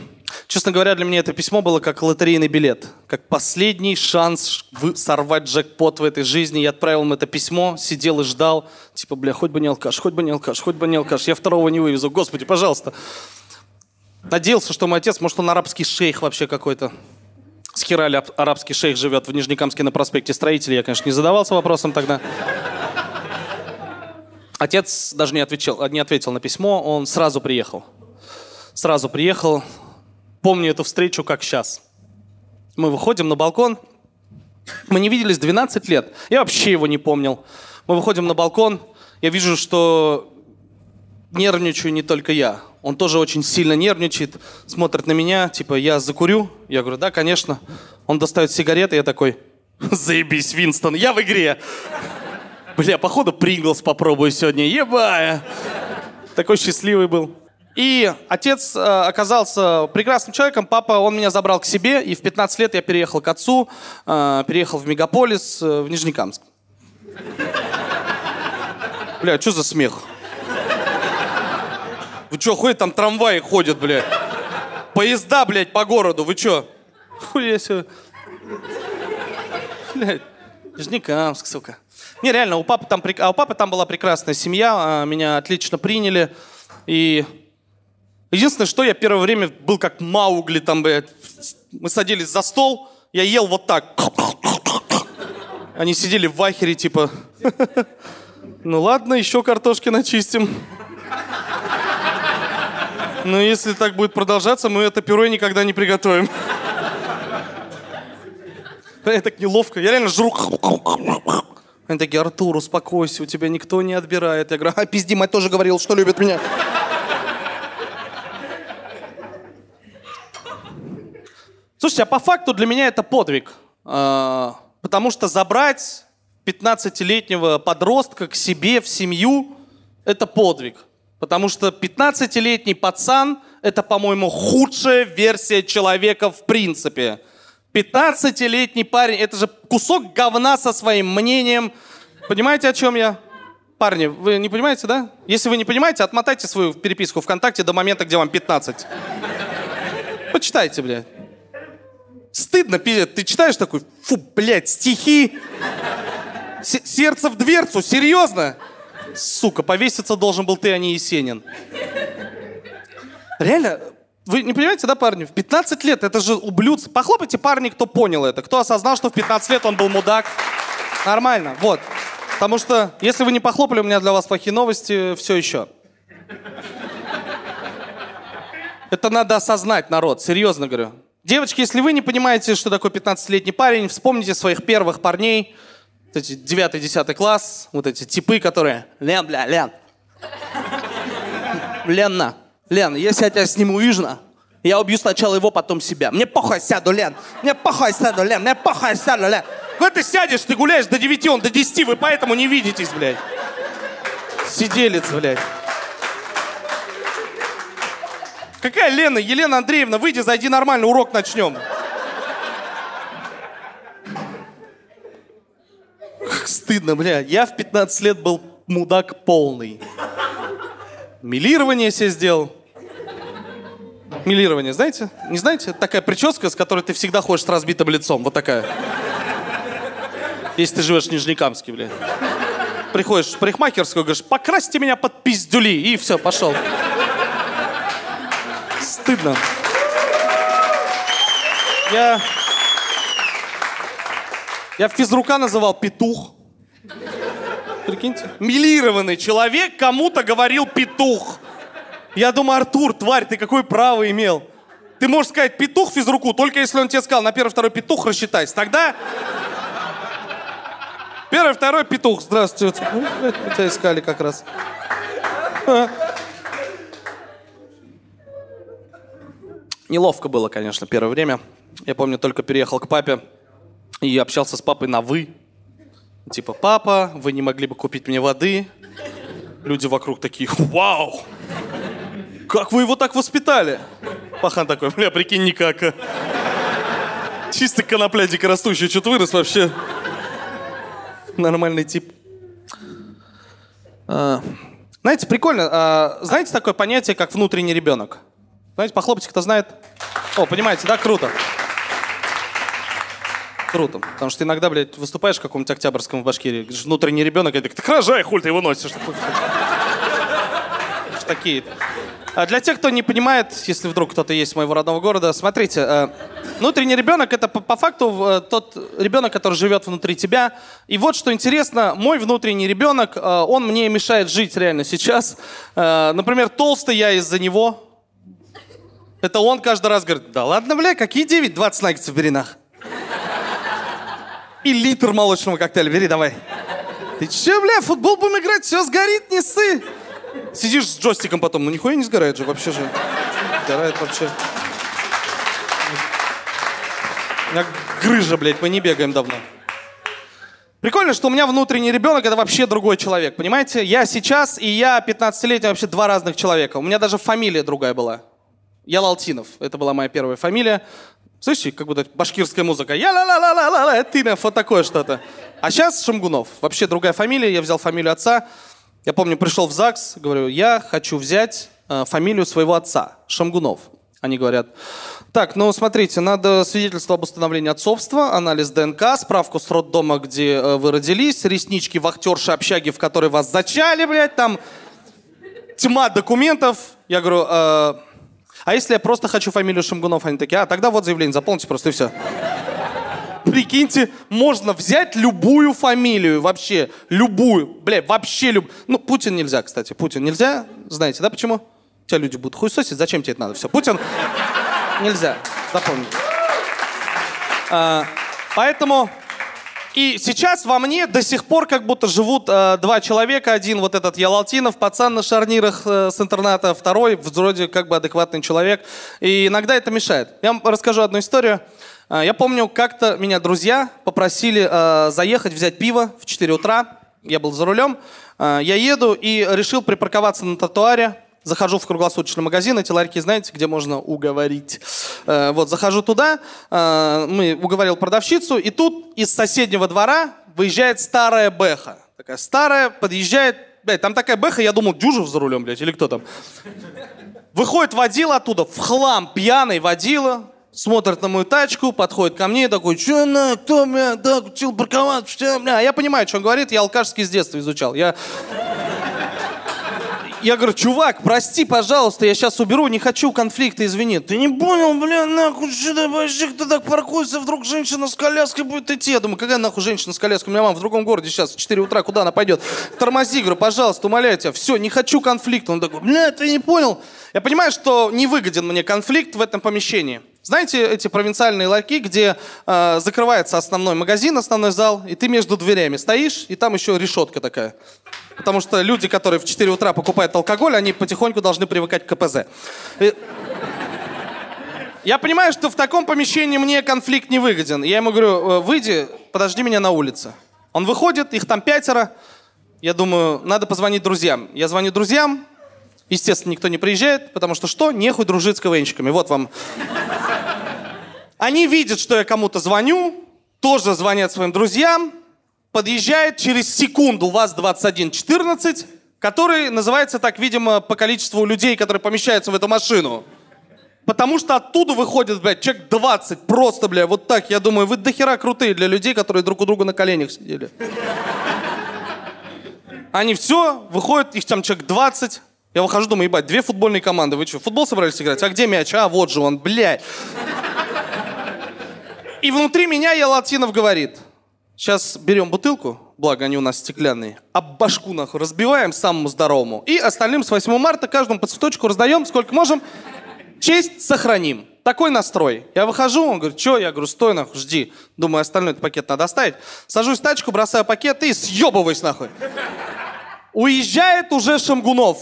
честно говоря, для меня это письмо было как лотерейный билет, как последний шанс сорвать джекпот в этой жизни. Я отправил ему это письмо, сидел и ждал, типа, бля, хоть бы не алкаш, хоть бы не алкаш, хоть бы не алкаш, я второго не вывезу, господи, пожалуйста. Надеялся, что мой отец, может, он арабский шейх вообще какой-то. Схирали арабский шейх живет в Нижнекамске на проспекте Строителей. Я, конечно, не задавался вопросом тогда. Отец даже не ответил, не ответил на письмо, он сразу приехал. Сразу приехал. Помню эту встречу как сейчас. Мы выходим на балкон. Мы не виделись 12 лет. Я вообще его не помнил. Мы выходим на балкон. Я вижу, что нервничаю не только я. Он тоже очень сильно нервничает, смотрит на меня, типа, я закурю? Я говорю, да, конечно. Он достает сигареты, я такой, заебись, Винстон, я в игре. Бля, походу Принглс попробую сегодня, ебая. Такой счастливый был. И отец э, оказался прекрасным человеком. Папа, он меня забрал к себе, и в 15 лет я переехал к отцу, э, переехал в мегаполис, э, в Нижнекамск. Бля, что за смех? Вы что, ходят, там трамваи ходят, бля. Поезда, блядь, по городу, вы что? Хуя себе. Блядь, Нижнекамск, сука. Не, реально, у папы там, а у папы там была прекрасная семья, а, меня отлично приняли. И единственное, что я первое время был как Маугли, там, блядь, мы садились за стол, я ел вот так. Они сидели в вахере, типа, ну ладно, еще картошки начистим. Но если так будет продолжаться, мы это пюре никогда не приготовим. Я так неловко, я реально жру. Они такие, Артур, успокойся, у тебя никто не отбирает. Я говорю, а пизди, мать тоже говорил, что любит меня. Слушайте, а по факту для меня это подвиг. А, Потому что забрать 15-летнего подростка к себе в семью – это подвиг. Потому что 15-летний пацан – это, по-моему, худшая версия человека в принципе. 15-летний парень – это же кусок говна со своим мнением. Понимаете, о чем я? Парни, вы не понимаете, да? Если вы не понимаете, отмотайте свою переписку ВКонтакте до момента, где вам 15. Почитайте, блядь. Стыдно, пиздец. Ты читаешь такой, фу, блядь, стихи. С- сердце в дверцу, серьезно? Сука, повеситься должен был ты, а не Есенин. Реально, вы не понимаете, да, парни? В 15 лет это же ублюдство. Похлопайте парни, кто понял это. Кто осознал, что в 15 лет он был мудак. Нормально, вот. Потому что, если вы не похлопали, у меня для вас плохие новости, все еще. Это надо осознать, народ, серьезно говорю. Девочки, если вы не понимаете, что такое 15-летний парень, вспомните своих первых парней, вот эти 9-10 класс, вот эти типы, которые... Лен, бля, Лен. Ленна, Лен, если я тебя сниму южно, я убью сначала его, потом себя. Мне похуй, сяду, Лен. Мне похуй, сяду, Лен. Мне похуй, сяду, Лен. Вот ты сядешь, ты гуляешь до 9, он до 10, вы поэтому не видитесь, блядь. Сиделец, блядь. Какая Лена? Елена Андреевна, выйди, зайди нормально, урок начнем. Стыдно, бля. Я в 15 лет был мудак полный. Милирование себе сделал. Милирование, знаете? Не знаете? Это такая прическа, с которой ты всегда ходишь с разбитым лицом. Вот такая. Если ты живешь в Нижнекамске, бля. Приходишь в парикмахерскую, говоришь, покрасьте меня под пиздюли. И все, пошел. Стыдно. Я... Я физрука называл петух. Прикиньте. Милированный человек кому-то говорил петух. Я думаю, Артур, тварь, ты какое право имел? Ты можешь сказать петух физруку, только если он тебе сказал, на первый, второй петух рассчитайся. Тогда... Первый, второй петух. Здравствуйте. Ну, Мы тебя искали как раз. А. Неловко было, конечно, первое время. Я помню, только переехал к папе и общался с папой на «вы». Типа, папа, вы не могли бы купить мне воды? Люди вокруг такие, вау! Как вы его так воспитали? Пахан такой, бля, прикинь, никак. а. Чисто конопля дикорастущая, что-то вырос вообще. Нормальный тип. А, знаете, прикольно. а, знаете такое понятие, как внутренний ребенок? Знаете, похлопайте, кто знает. О, понимаете, да? Круто. Круто. Потому что иногда, блядь, выступаешь в каком-нибудь Октябрьском в Башкирии, внутренний ребенок, и ты так рожай, хуль ты его носишь. Такие. А для тех, кто не понимает, если вдруг кто-то есть из моего родного города, смотрите, э, внутренний ребенок это по, по факту э, тот ребенок, который живет внутри тебя. И вот что интересно, мой внутренний ребенок, э, он мне мешает жить реально сейчас. Э, например, толстый я из-за него. Это он каждый раз говорит, да ладно, бля, какие 9, 20 наггетсов бери нах. И литр молочного коктейля бери, давай. Ты че, бля, футбол будем играть, все сгорит, не ссы. Сидишь с джойстиком потом, ну нихуя не сгорает же, вообще же. Сгорает вообще. У меня грыжа, блядь, мы не бегаем давно. Прикольно, что у меня внутренний ребенок это вообще другой человек, понимаете? Я сейчас и я 15-летний вообще два разных человека. У меня даже фамилия другая была. Я Лалтинов. Это была моя первая фамилия. Слышите, как будто башкирская музыка. Я ла ла ла ла ла ла Тинов, вот такое что-то. А сейчас Шамгунов. Вообще другая фамилия. Я взял фамилию отца. Я помню, пришел в ЗАГС, говорю, я хочу взять э, фамилию своего отца, Шамгунов. Они говорят, так, ну смотрите, надо свидетельство об установлении отцовства, анализ ДНК, справку с роддома, где э, вы родились, реснички вахтерши общаги, в которой вас зачали, блядь, там тьма документов. Я говорю, э, а если я просто хочу фамилию Шамгунов? Они такие, а тогда вот заявление заполните просто и все. Прикиньте, можно взять любую фамилию, вообще, любую, бля, вообще любую. Ну, Путин нельзя, кстати, Путин нельзя, знаете, да, почему? Тебя люди будут хуесосить, зачем тебе это надо? Все, Путин нельзя, запомни. А, поэтому и сейчас во мне до сих пор как будто живут э, два человека. Один вот этот Ялалтинов, пацан на шарнирах э, с интерната, второй вроде как бы адекватный человек. И иногда это мешает. Я вам расскажу одну историю. Э, я помню, как-то меня друзья попросили э, заехать, взять пиво в 4 утра. Я был за рулем. Э, я еду и решил припарковаться на тротуаре захожу в круглосуточный магазин, эти ларьки, знаете, где можно уговорить. Э, вот, захожу туда, э, мы уговорил продавщицу, и тут из соседнего двора выезжает старая бэха. Такая старая, подъезжает, блядь, там такая бэха, я думал, Дюжев за рулем, блядь, или кто там. Выходит водила оттуда, в хлам, пьяный водила, смотрит на мою тачку, подходит ко мне и такой, что на, кто меня так учил парковаться, что, бля. А я понимаю, что он говорит, я алкашский с детства изучал. Я я говорю, чувак, прости, пожалуйста, я сейчас уберу, не хочу конфликта, извини. Ты не понял, бля, нахуй, что ты вообще, кто так паркуется, вдруг женщина с коляской будет идти. Я думаю, какая нахуй женщина с коляской? У меня мама в другом городе сейчас, в 4 утра, куда она пойдет? Тормози, говорю, пожалуйста, умоляю тебя, все, не хочу конфликта. Он такой, бля, ты не понял? Я понимаю, что не выгоден мне конфликт в этом помещении. Знаете эти провинциальные ларьки, где э, закрывается основной магазин, основной зал, и ты между дверями стоишь, и там еще решетка такая. Потому что люди, которые в 4 утра покупают алкоголь, они потихоньку должны привыкать к КПЗ. И... Я понимаю, что в таком помещении мне конфликт не выгоден. Я ему говорю, «Э, выйди, подожди меня на улице. Он выходит, их там пятеро. Я думаю, надо позвонить друзьям. Я звоню друзьям, Естественно, никто не приезжает, потому что что? Нехуй дружить с КВНщиками. Вот вам. Они видят, что я кому-то звоню, тоже звонят своим друзьям, подъезжает через секунду ВАЗ-2114, который называется так, видимо, по количеству людей, которые помещаются в эту машину. Потому что оттуда выходит, блядь, человек 20, просто, блядь, вот так. Я думаю, вы дохера крутые для людей, которые друг у друга на коленях сидели. Они все, выходят, их там человек 20, я выхожу, думаю, ебать, две футбольные команды, вы что, футбол собрались играть? А где мяч? А, вот же он, блядь. И внутри меня я Латинов говорит, сейчас берем бутылку, благо они у нас стеклянные, об башку нахуй разбиваем самому здоровому. И остальным с 8 марта каждому по цветочку раздаем, сколько можем. Честь сохраним. Такой настрой. Я выхожу, он говорит, что? Я говорю, стой нахуй, жди. Думаю, остальной этот пакет надо оставить. Сажусь в тачку, бросаю пакет и съебываюсь нахуй. Уезжает уже Шамгунов.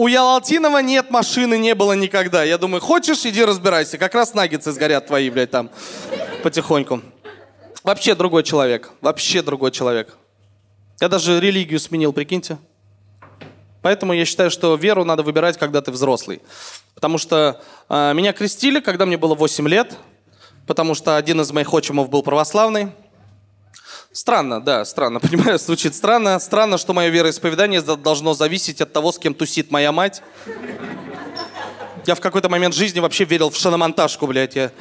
У Ялалтинова нет машины, не было никогда. Я думаю, хочешь, иди разбирайся. Как раз наггетсы сгорят твои, блядь, там. Потихоньку. Вообще другой человек. Вообще другой человек. Я даже религию сменил, прикиньте. Поэтому я считаю, что веру надо выбирать, когда ты взрослый. Потому что э, меня крестили, когда мне было 8 лет. Потому что один из моих отчимов был православный. Странно, да, странно, понимаю, звучит странно. Странно, что мое вероисповедание должно зависеть от того, с кем тусит моя мать. Я в какой-то момент жизни вообще верил в шиномонтажку, блядь. Я...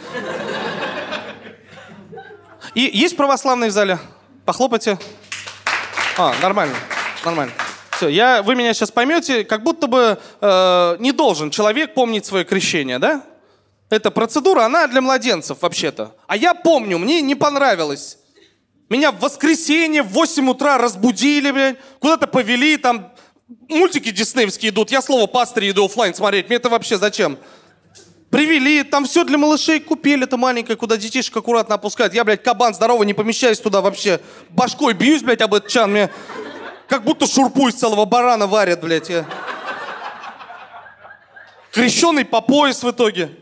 И есть православные в зале? Похлопайте. А, нормально, нормально. Все, я, вы меня сейчас поймете, как будто бы э, не должен человек помнить свое крещение, да? Эта процедура, она для младенцев вообще-то. А я помню, мне не понравилось. Меня в воскресенье в 8 утра разбудили, блядь, куда-то повели, там мультики диснеевские идут. Я слово пастырь иду офлайн смотреть. Мне это вообще зачем? Привели, там все для малышей купили, это маленькое, куда детишек аккуратно опускают. Я, блядь, кабан здоровый, не помещаюсь туда вообще. Башкой бьюсь, блядь, об этот чан. Мне как будто шурпу из целого барана варят, блядь. Я... Крещеный по пояс в итоге.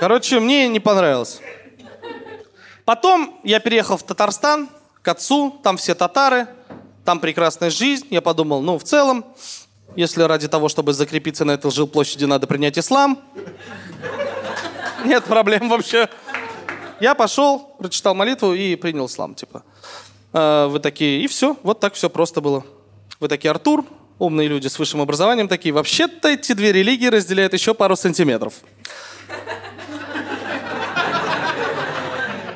Короче, мне не понравилось. Потом я переехал в Татарстан к отцу, там все татары, там прекрасная жизнь. Я подумал, ну, в целом, если ради того, чтобы закрепиться на этой жилплощади, надо принять ислам, нет проблем вообще. Я пошел, прочитал молитву и принял ислам, типа. А, вы такие, и все, вот так все просто было. Вы такие, Артур, умные люди с высшим образованием, такие, вообще-то эти две религии разделяют еще пару сантиметров.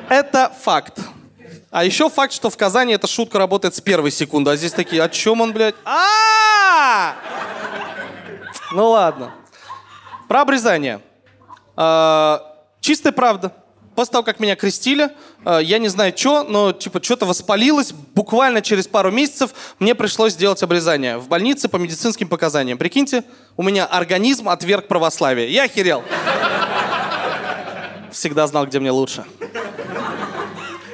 Это факт. А еще факт, что в Казани эта шутка работает с первой секунды. А здесь такие, о чем он, блядь? а Ну ладно. Про обрезание. А, чистая правда. После того, как меня крестили, а, я не знаю, что, но типа что-то воспалилось. Буквально через пару месяцев мне пришлось сделать обрезание в больнице по медицинским показаниям. Прикиньте, у меня организм отверг православие. Я охерел. Всегда знал, где мне лучше.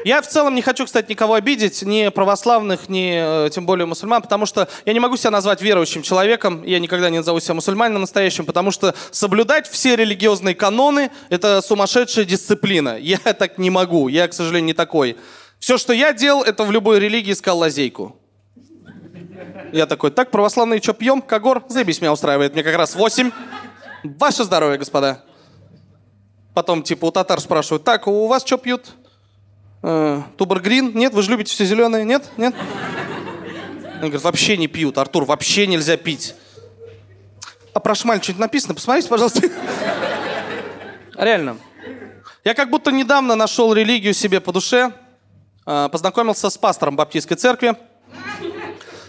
Я в целом не хочу, кстати, никого обидеть, ни православных, ни э, тем более мусульман, потому что я не могу себя назвать верующим человеком, я никогда не назову себя мусульманином настоящим, потому что соблюдать все религиозные каноны – это сумасшедшая дисциплина. Я так не могу, я, к сожалению, не такой. Все, что я делал, это в любой религии искал лазейку. Я такой, так, православные что, пьем? Кагор? Заебись, меня устраивает. Мне как раз восемь. Ваше здоровье, господа. Потом, типа, у татар спрашивают, так, у вас что пьют? Э, Тубер-грин? Нет, вы же любите все зеленое? Нет? Нет? Он говорит, вообще не пьют, Артур, вообще нельзя пить. А про шмаль что-нибудь написано? Посмотрите, пожалуйста. Реально. Я как будто недавно нашел религию себе по душе. Э, познакомился с пастором баптистской церкви.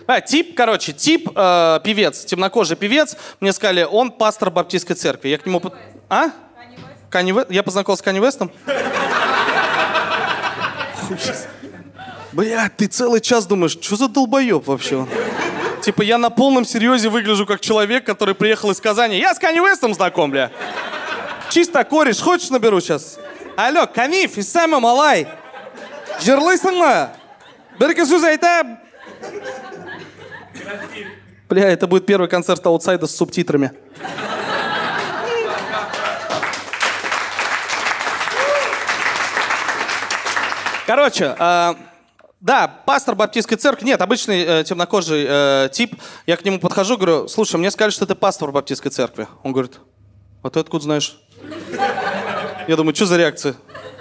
А, тип, короче, тип, э, певец, темнокожий певец. Мне сказали, он пастор баптистской церкви. Я к нему... А? Канни Вест? Я познакомился с Канни Вестом? Блядь, ты целый час думаешь, что за долбоеб вообще? Типа я на полном серьезе выгляжу как человек, который приехал из Казани. Я с Канни Вестом знаком, бля. Чисто кореш, хочешь наберу сейчас? Алло, Каниф, Исама Малай. Жырлайсың ма? Бір. Бля, это будет первый концерт аутсайда с субтитрами. Короче, э, да, пастор баптистской церкви, нет, обычный э, темнокожий э, тип. Я к нему подхожу, говорю, слушай, мне сказали, что ты пастор баптистской церкви. Он говорит, а ты откуда знаешь? Я думаю, что за реакция?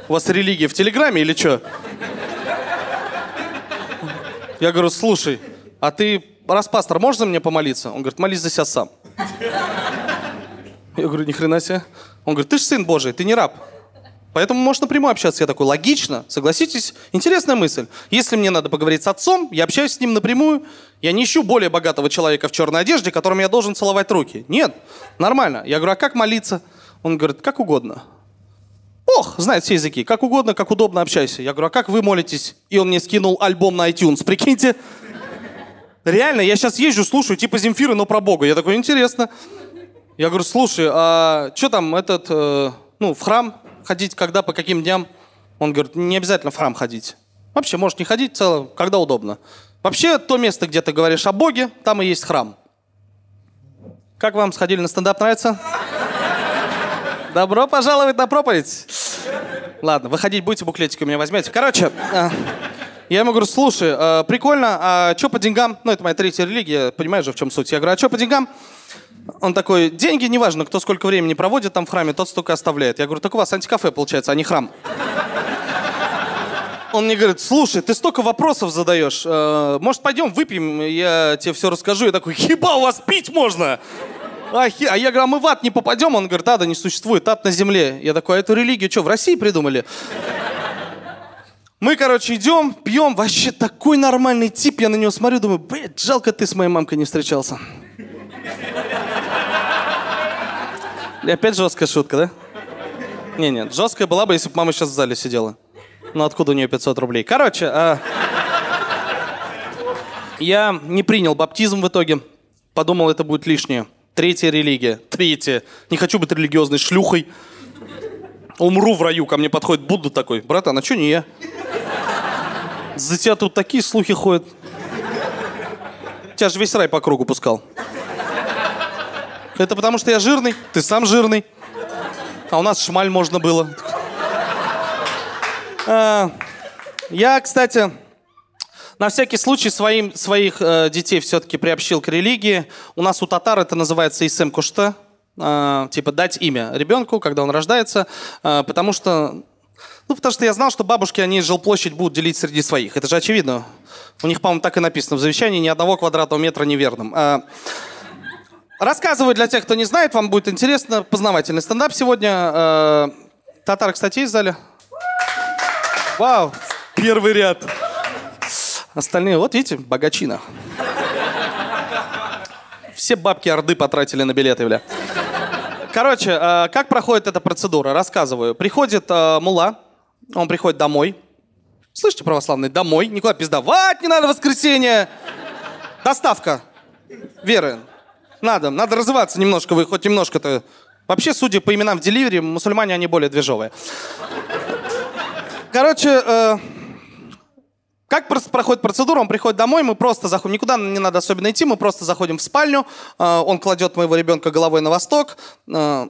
У вас религия в Телеграме или что? Я говорю, слушай, а ты, раз пастор, за меня помолиться? Он говорит, молись за себя сам. Я говорю, ни хрена себе. Он говорит, ты же сын Божий, ты не раб. Поэтому можно напрямую общаться. Я такой, логично, согласитесь? Интересная мысль. Если мне надо поговорить с отцом, я общаюсь с ним напрямую. Я не ищу более богатого человека в черной одежде, которому я должен целовать руки. Нет, нормально. Я говорю, а как молиться? Он говорит, как угодно. Ох, знает все языки. Как угодно, как удобно общайся. Я говорю, а как вы молитесь? И он мне скинул альбом на iTunes. Прикиньте. Реально, я сейчас езжу, слушаю, типа Земфиры, но про Бога. Я такой, интересно. Я говорю, слушай, а что там этот, э, ну, в храм ходить, когда, по каким дням. Он говорит, не обязательно в храм ходить. Вообще, можешь не ходить, цело, когда удобно. Вообще, то место, где ты говоришь о Боге, там и есть храм. Как вам сходили на стендап, нравится? Добро пожаловать на проповедь. Ладно, выходить будете, буклетики у меня возьмете. Короче, э, я ему говорю, слушай, э, прикольно, а что по деньгам? Ну, это моя третья религия, понимаешь же, в чем суть. Я говорю, а что по деньгам? Он такой, деньги, неважно, кто сколько времени проводит там в храме, тот столько оставляет. Я говорю, так у вас антикафе получается, а не храм. Он мне говорит, слушай, ты столько вопросов задаешь, э, может, пойдем выпьем, я тебе все расскажу. Я такой, хиба у вас пить можно? А, а я говорю, а мы в ад не попадем? Он говорит, ада не существует, ад на земле. Я такой, а эту религию что, в России придумали? Мы, короче, идем, пьем, вообще такой нормальный тип, я на него смотрю, думаю, блядь, жалко ты с моей мамкой не встречался. И опять жесткая шутка, да? Не, нет, жесткая была бы, если бы мама сейчас в зале сидела. Ну откуда у нее 500 рублей? Короче, а... я не принял баптизм в итоге. Подумал, это будет лишнее. Третья религия. Третья. Не хочу быть религиозной шлюхой. Умру в раю, ко мне подходит Будда такой. Братан, а что не я? За тебя тут такие слухи ходят. Тебя же весь рай по кругу пускал. Это потому что я жирный, ты сам жирный. А у нас шмаль можно было. Э, Я, кстати, на всякий случай своим, своих э, детей все-таки приобщил к религии. У нас у татар это называется исем кушта. Э, типа дать имя ребенку, когда он рождается. э, потому что... Ну, потому что я знал, что бабушки, они жилплощадь будут делить среди своих. Это же очевидно. У них, по-моему, так и написано в завещании, ни одного квадратного метра неверным. Э, Рассказываю для тех, кто не знает, вам будет интересно. Познавательный стендап сегодня. Татар, кстати, есть в зале? Вау, первый ряд. Остальные, вот видите, богачина. Все бабки Орды потратили на билеты, бля. Короче, э, как проходит эта процедура? Рассказываю. Приходит э, мула, он приходит домой. Слышите, православный, домой. Никуда пиздовать не надо в воскресенье. Доставка. Веры. Надо, надо развиваться немножко, вы хоть немножко-то... Вообще, судя по именам в деливере, мусульмане, они более движовые. Короче, э, как проходит процедура, он приходит домой, мы просто заходим, никуда не надо особенно идти, мы просто заходим в спальню, э, он кладет моего ребенка головой на восток. Э,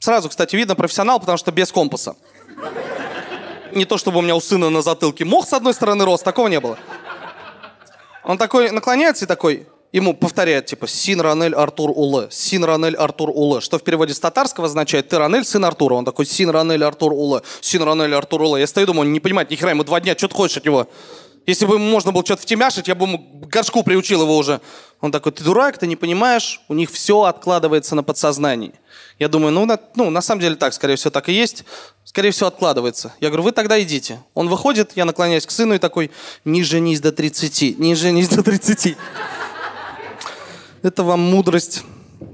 сразу, кстати, видно профессионал, потому что без компаса. Не то, чтобы у меня у сына на затылке мох с одной стороны рос, такого не было. Он такой наклоняется и такой, ему повторяет, типа, Син Ранель Артур Улы, Син Ранель Артур Улы, что в переводе с татарского означает ты Ранель, сын Артура. Он такой, Син Ранель Артур Улы, Син Ранель Артур Улы. Я стою, думаю, он не понимает, ни хера, ему два дня, что ты хочешь от него? Если бы ему можно было что-то втемяшить, я бы ему горшку приучил его уже. Он такой, ты дурак, ты не понимаешь, у них все откладывается на подсознании. Я думаю, ну на, ну, на самом деле так, скорее всего, так и есть. Скорее всего, откладывается. Я говорю, вы тогда идите. Он выходит, я наклоняюсь к сыну и такой, не женись до 30, не женись до 30. Это вам мудрость.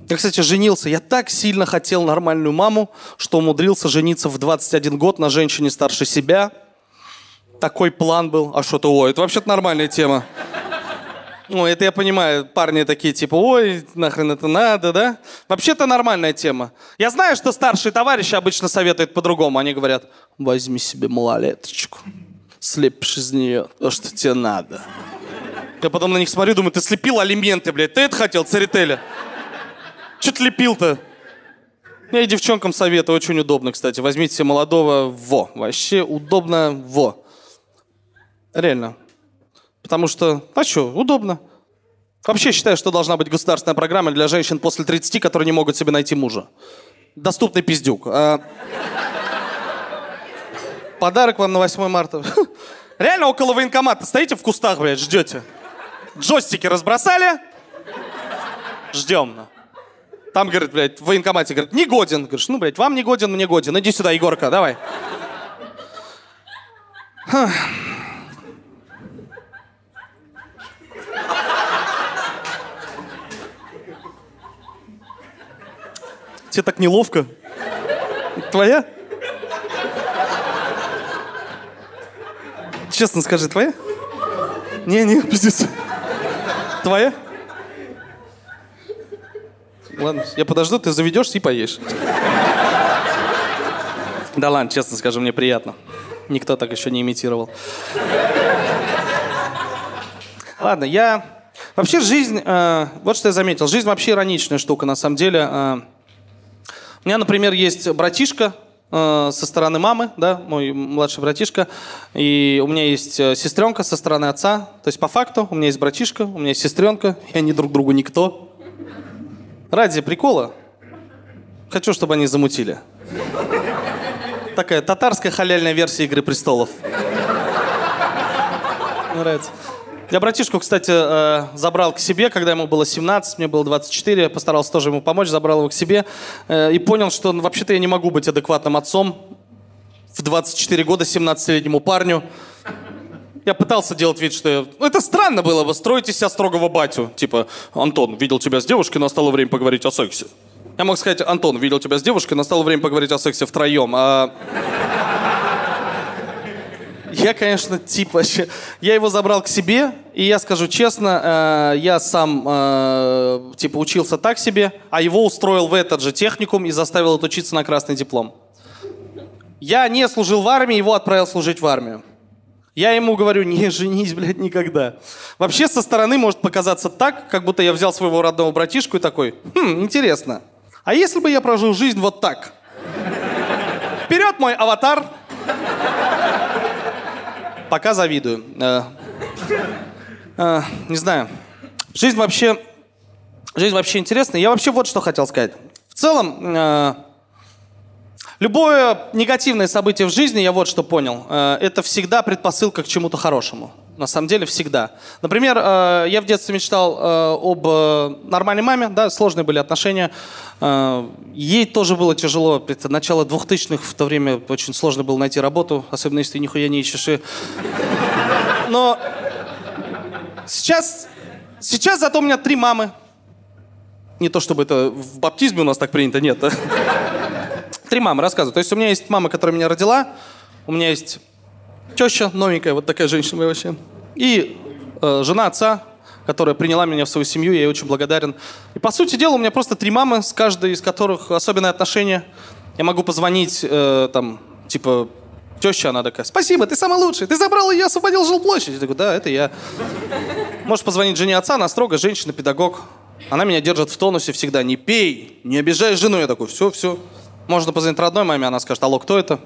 Я, кстати, женился. Я так сильно хотел нормальную маму, что умудрился жениться в 21 год на женщине старше себя. Такой план был. А что-то, ой, это вообще-то нормальная тема. Ну, это я понимаю, парни такие, типа, ой, нахрен это надо, да? Вообще-то нормальная тема. Я знаю, что старшие товарищи обычно советуют по-другому. Они говорят, возьми себе малолеточку, слепишь из нее то, что тебе надо. Я потом на них смотрю, думаю, ты слепил алименты, блядь. Ты это хотел, Церетеля? Че ты лепил-то? Я и девчонкам советую, очень удобно, кстати. Возьмите себе молодого, во. Вообще удобно, во. Реально. Потому что, а что, удобно. Вообще считаю, что должна быть государственная программа для женщин после 30, которые не могут себе найти мужа. Доступный пиздюк. А... Подарок вам на 8 марта. Реально около военкомата стоите в кустах, блядь, ждете. Джойстики разбросали. Ждем. Там, говорит, блядь, в военкомате, говорит, не годен. Говоришь, ну, блядь, вам не годен, мне годен. Иди сюда, Егорка, давай. Тебе так неловко? Твоя? Честно скажи, твоя? Не, не, пиздец. Твоя? Ладно, я подожду, ты заведешься и поешь. Да ладно, честно скажу, мне приятно. Никто так еще не имитировал. Ладно, я... Вообще жизнь... э, вот что я заметил. Жизнь вообще ироничная штука, на самом деле. Э, у меня, например, есть братишка э, со стороны мамы, да, мой младший братишка, и у меня есть э, сестренка со стороны отца. То есть по факту у меня есть братишка, у меня есть сестренка, и они друг другу никто. Ради прикола хочу, чтобы они замутили. Такая татарская халяльная версия Игры престолов. Нравится. Я братишку, кстати, э, забрал к себе, когда ему было 17, мне было 24. Постарался тоже ему помочь, забрал его к себе. э, и понял, что ну, вообще-то я не могу быть адекватным отцом в 24 года 17-летнему парню. Я пытался делать вид, что... я- Ну, это странно было бы, строить из себя строгого батю. Типа, Антон, видел тебя с девушкой, настало время поговорить о сексе. Я мог сказать, Антон, видел тебя с девушкой, настало время поговорить о сексе втроем. А... Я, конечно, тип вообще. Я его забрал к себе, и я скажу честно, э, я сам э, типа учился так себе, а его устроил в этот же техникум и заставил отучиться на красный диплом. Я не служил в армии, его отправил служить в армию. Я ему говорю, не женись, блядь, никогда. Вообще со стороны может показаться так, как будто я взял своего родного братишку и такой, хм, интересно. А если бы я прожил жизнь вот так? Вперед, мой аватар! Пока завидую. Э, э, не знаю. Жизнь вообще, жизнь вообще интересная. Я вообще вот что хотел сказать. В целом, э, любое негативное событие в жизни, я вот что понял, э, это всегда предпосылка к чему-то хорошему. На самом деле всегда. Например, э, я в детстве мечтал э, об э, нормальной маме, да, сложные были отношения. Ей тоже было тяжело. Это начало 2000-х, в то время очень сложно было найти работу, особенно если ты нихуя не ищешь. И... Но сейчас, сейчас зато у меня три мамы. Не то чтобы это в баптизме у нас так принято, нет. Три мамы, рассказываю. То есть у меня есть мама, которая меня родила, у меня есть теща новенькая, вот такая женщина вообще. И э, жена отца, которая приняла меня в свою семью, я ей очень благодарен. И по сути дела у меня просто три мамы, с каждой из которых особенные отношения. Я могу позвонить, э, там, типа, теща, она такая, спасибо, ты самый лучший, ты забрал ее, освободил жилплощадь. Я такой, да, это я. Можешь позвонить жене отца, она строго женщина, педагог. Она меня держит в тонусе всегда, не пей, не обижай жену. Я такой, все, все. Можно позвонить родной маме, она скажет, алло, кто это?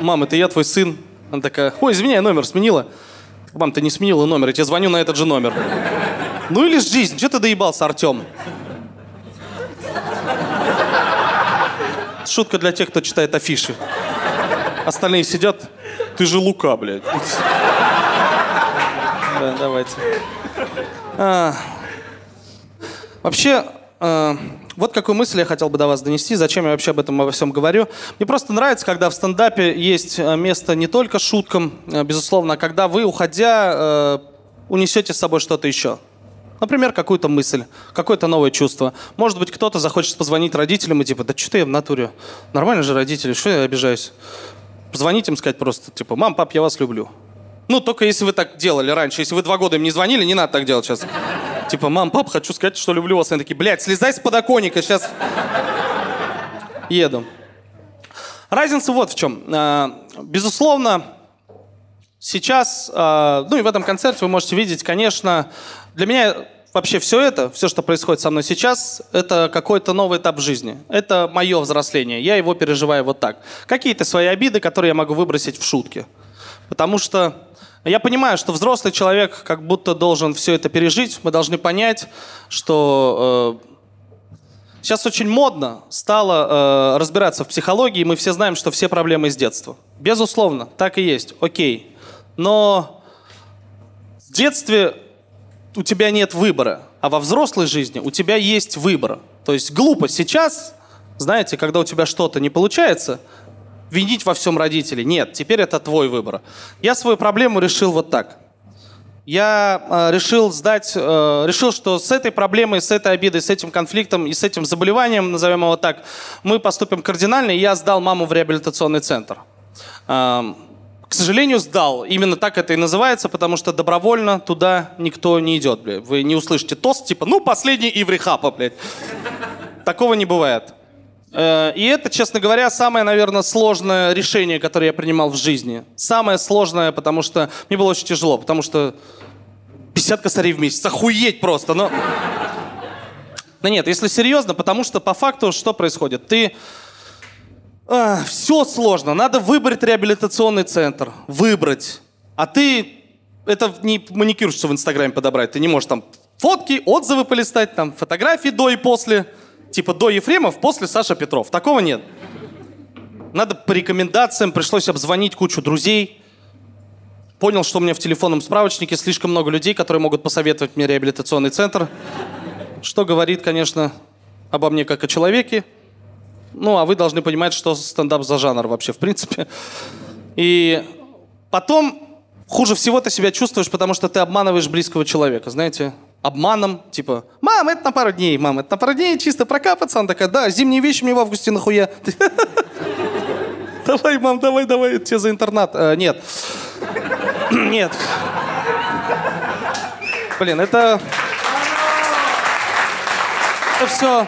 Мам, это я, твой сын. Она такая, ой, извини, я номер сменила. Мам, ты не сменила номер, я тебе звоню на этот же номер. Ну или жизнь, что ты доебался, Артем? Шутка для тех, кто читает афиши. Остальные сидят, ты же Лука, блядь. Да, давайте. А, вообще, вот какую мысль я хотел бы до вас донести, зачем я вообще об этом обо всем говорю. Мне просто нравится, когда в стендапе есть э, место не только шуткам, э, безусловно, а когда вы, уходя, э, унесете с собой что-то еще. Например, какую-то мысль, какое-то новое чувство. Может быть, кто-то захочет позвонить родителям и типа, да что ты в натуре? Нормально же родители, что я обижаюсь? Позвонить им, сказать просто, типа, мам, пап, я вас люблю. Ну, только если вы так делали раньше. Если вы два года им не звонили, не надо так делать сейчас. Типа, мам, пап, хочу сказать, что люблю вас. Они такие, блядь, слезай с подоконника, сейчас еду. Разница вот в чем. А, безусловно, сейчас, а, ну и в этом концерте вы можете видеть, конечно, для меня вообще все это, все, что происходит со мной сейчас, это какой-то новый этап жизни. Это мое взросление. Я его переживаю вот так. Какие-то свои обиды, которые я могу выбросить в шутки. Потому что я понимаю, что взрослый человек как будто должен все это пережить. Мы должны понять, что э, сейчас очень модно стало э, разбираться в психологии. Мы все знаем, что все проблемы из детства. Безусловно, так и есть. Окей. Но в детстве у тебя нет выбора, а во взрослой жизни у тебя есть выбор. То есть глупо сейчас, знаете, когда у тебя что-то не получается, винить во всем родителей. Нет, теперь это твой выбор. Я свою проблему решил вот так. Я э, решил сдать, э, решил, что с этой проблемой, с этой обидой, с этим конфликтом и с этим заболеванием, назовем его так, мы поступим кардинально, и я сдал маму в реабилитационный центр. Э, к сожалению, сдал. Именно так это и называется, потому что добровольно туда никто не идет. Блядь. Вы не услышите тост, типа, ну, последний Иврихапа, блядь. Такого не бывает. Э, и это, честно говоря, самое, наверное, сложное решение, которое я принимал в жизни. Самое сложное, потому что мне было очень тяжело, потому что 50 косарей в месяц, охуеть просто, но... Да нет, если серьезно, потому что по факту что происходит? Ты... А, все сложно, надо выбрать реабилитационный центр, выбрать. А ты... Это не маникюрщицу в Инстаграме подобрать, ты не можешь там фотки, отзывы полистать, там фотографии до и после – Типа до Ефремов, после Саша Петров. Такого нет. Надо по рекомендациям, пришлось обзвонить кучу друзей. Понял, что у меня в телефонном справочнике слишком много людей, которые могут посоветовать мне реабилитационный центр. Что говорит, конечно, обо мне как о человеке. Ну, а вы должны понимать, что стендап за жанр вообще, в принципе. И потом хуже всего ты себя чувствуешь, потому что ты обманываешь близкого человека, знаете обманом, типа, мам, это на пару дней, мам, это на пару дней, чисто прокапаться. Она такая, да, зимние вещи мне в августе нахуя. Давай, мам, давай, давай, тебе за интернат. Э, нет. Нет. Блин, это... Это все...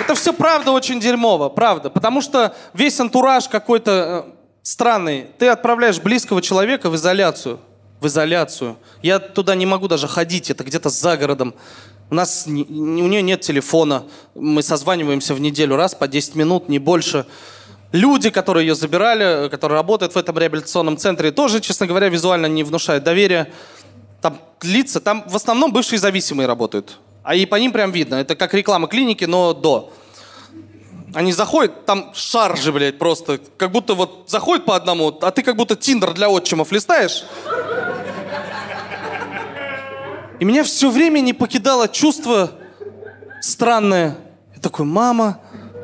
Это все правда очень дерьмово, правда. Потому что весь антураж какой-то э, странный. Ты отправляешь близкого человека в изоляцию в изоляцию. Я туда не могу даже ходить, это где-то за городом. У нас у нее нет телефона. Мы созваниваемся в неделю раз по 10 минут, не больше. люди, которые ее забирали, которые работают в этом реабилитационном центре, тоже, честно говоря, визуально не внушают доверия. Там лица, там в основном бывшие зависимые работают. А и по ним прям видно. Это как реклама клиники, но до. Они заходят, там шаржи, блядь, просто. Как будто вот заходит по одному, а ты как будто тиндер для отчимов листаешь. И меня все время не покидало чувство странное. Я такой, мама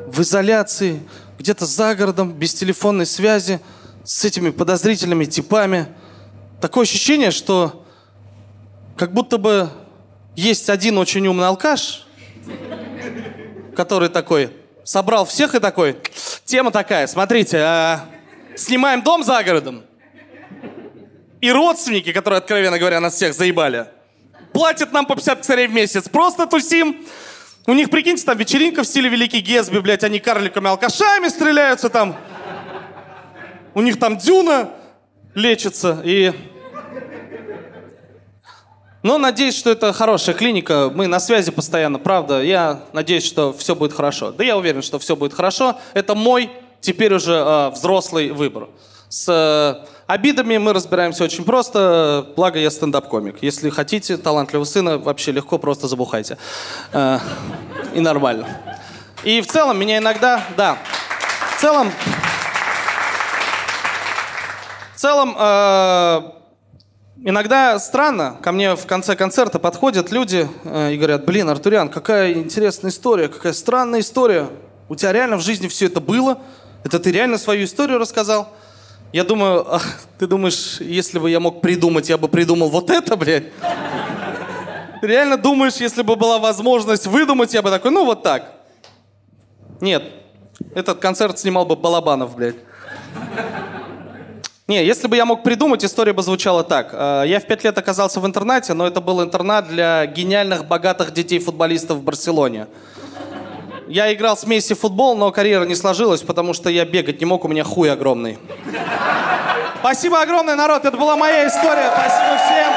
в изоляции, где-то за городом, без телефонной связи, с этими подозрительными типами. Такое ощущение, что как будто бы есть один очень умный алкаш, который такой собрал всех и такой, тема такая, смотрите, а, снимаем дом за городом, и родственники, которые, откровенно говоря, нас всех заебали, платят нам по 50 косарей в месяц, просто тусим. У них, прикиньте, там вечеринка в стиле Великий Гесби, блядь, они карликами-алкашами стреляются там. У них там дюна лечится, и но надеюсь, что это хорошая клиника. Мы на связи постоянно, правда. Я надеюсь, что все будет хорошо. Да я уверен, что все будет хорошо. Это мой теперь уже э, взрослый выбор. С э, обидами мы разбираемся очень просто. Благо я стендап-комик. Если хотите талантливого сына, вообще легко, просто забухайте. Э, и нормально. И в целом меня иногда, да, в целом, в целом, э, Иногда странно, ко мне в конце концерта подходят люди э, и говорят, блин, Артурян, какая интересная история, какая странная история. У тебя реально в жизни все это было? Это ты реально свою историю рассказал? Я думаю, ах, ты думаешь, если бы я мог придумать, я бы придумал вот это, блядь? Реально думаешь, если бы была возможность выдумать, я бы такой, ну вот так. Нет, этот концерт снимал бы Балабанов, блядь. Не, если бы я мог придумать, история бы звучала так. Э, я в пять лет оказался в интернате, но это был интернат для гениальных, богатых детей-футболистов в Барселоне. Я играл с Месси в футбол, но карьера не сложилась, потому что я бегать не мог, у меня хуй огромный. Спасибо огромное, народ, это была моя история. Спасибо.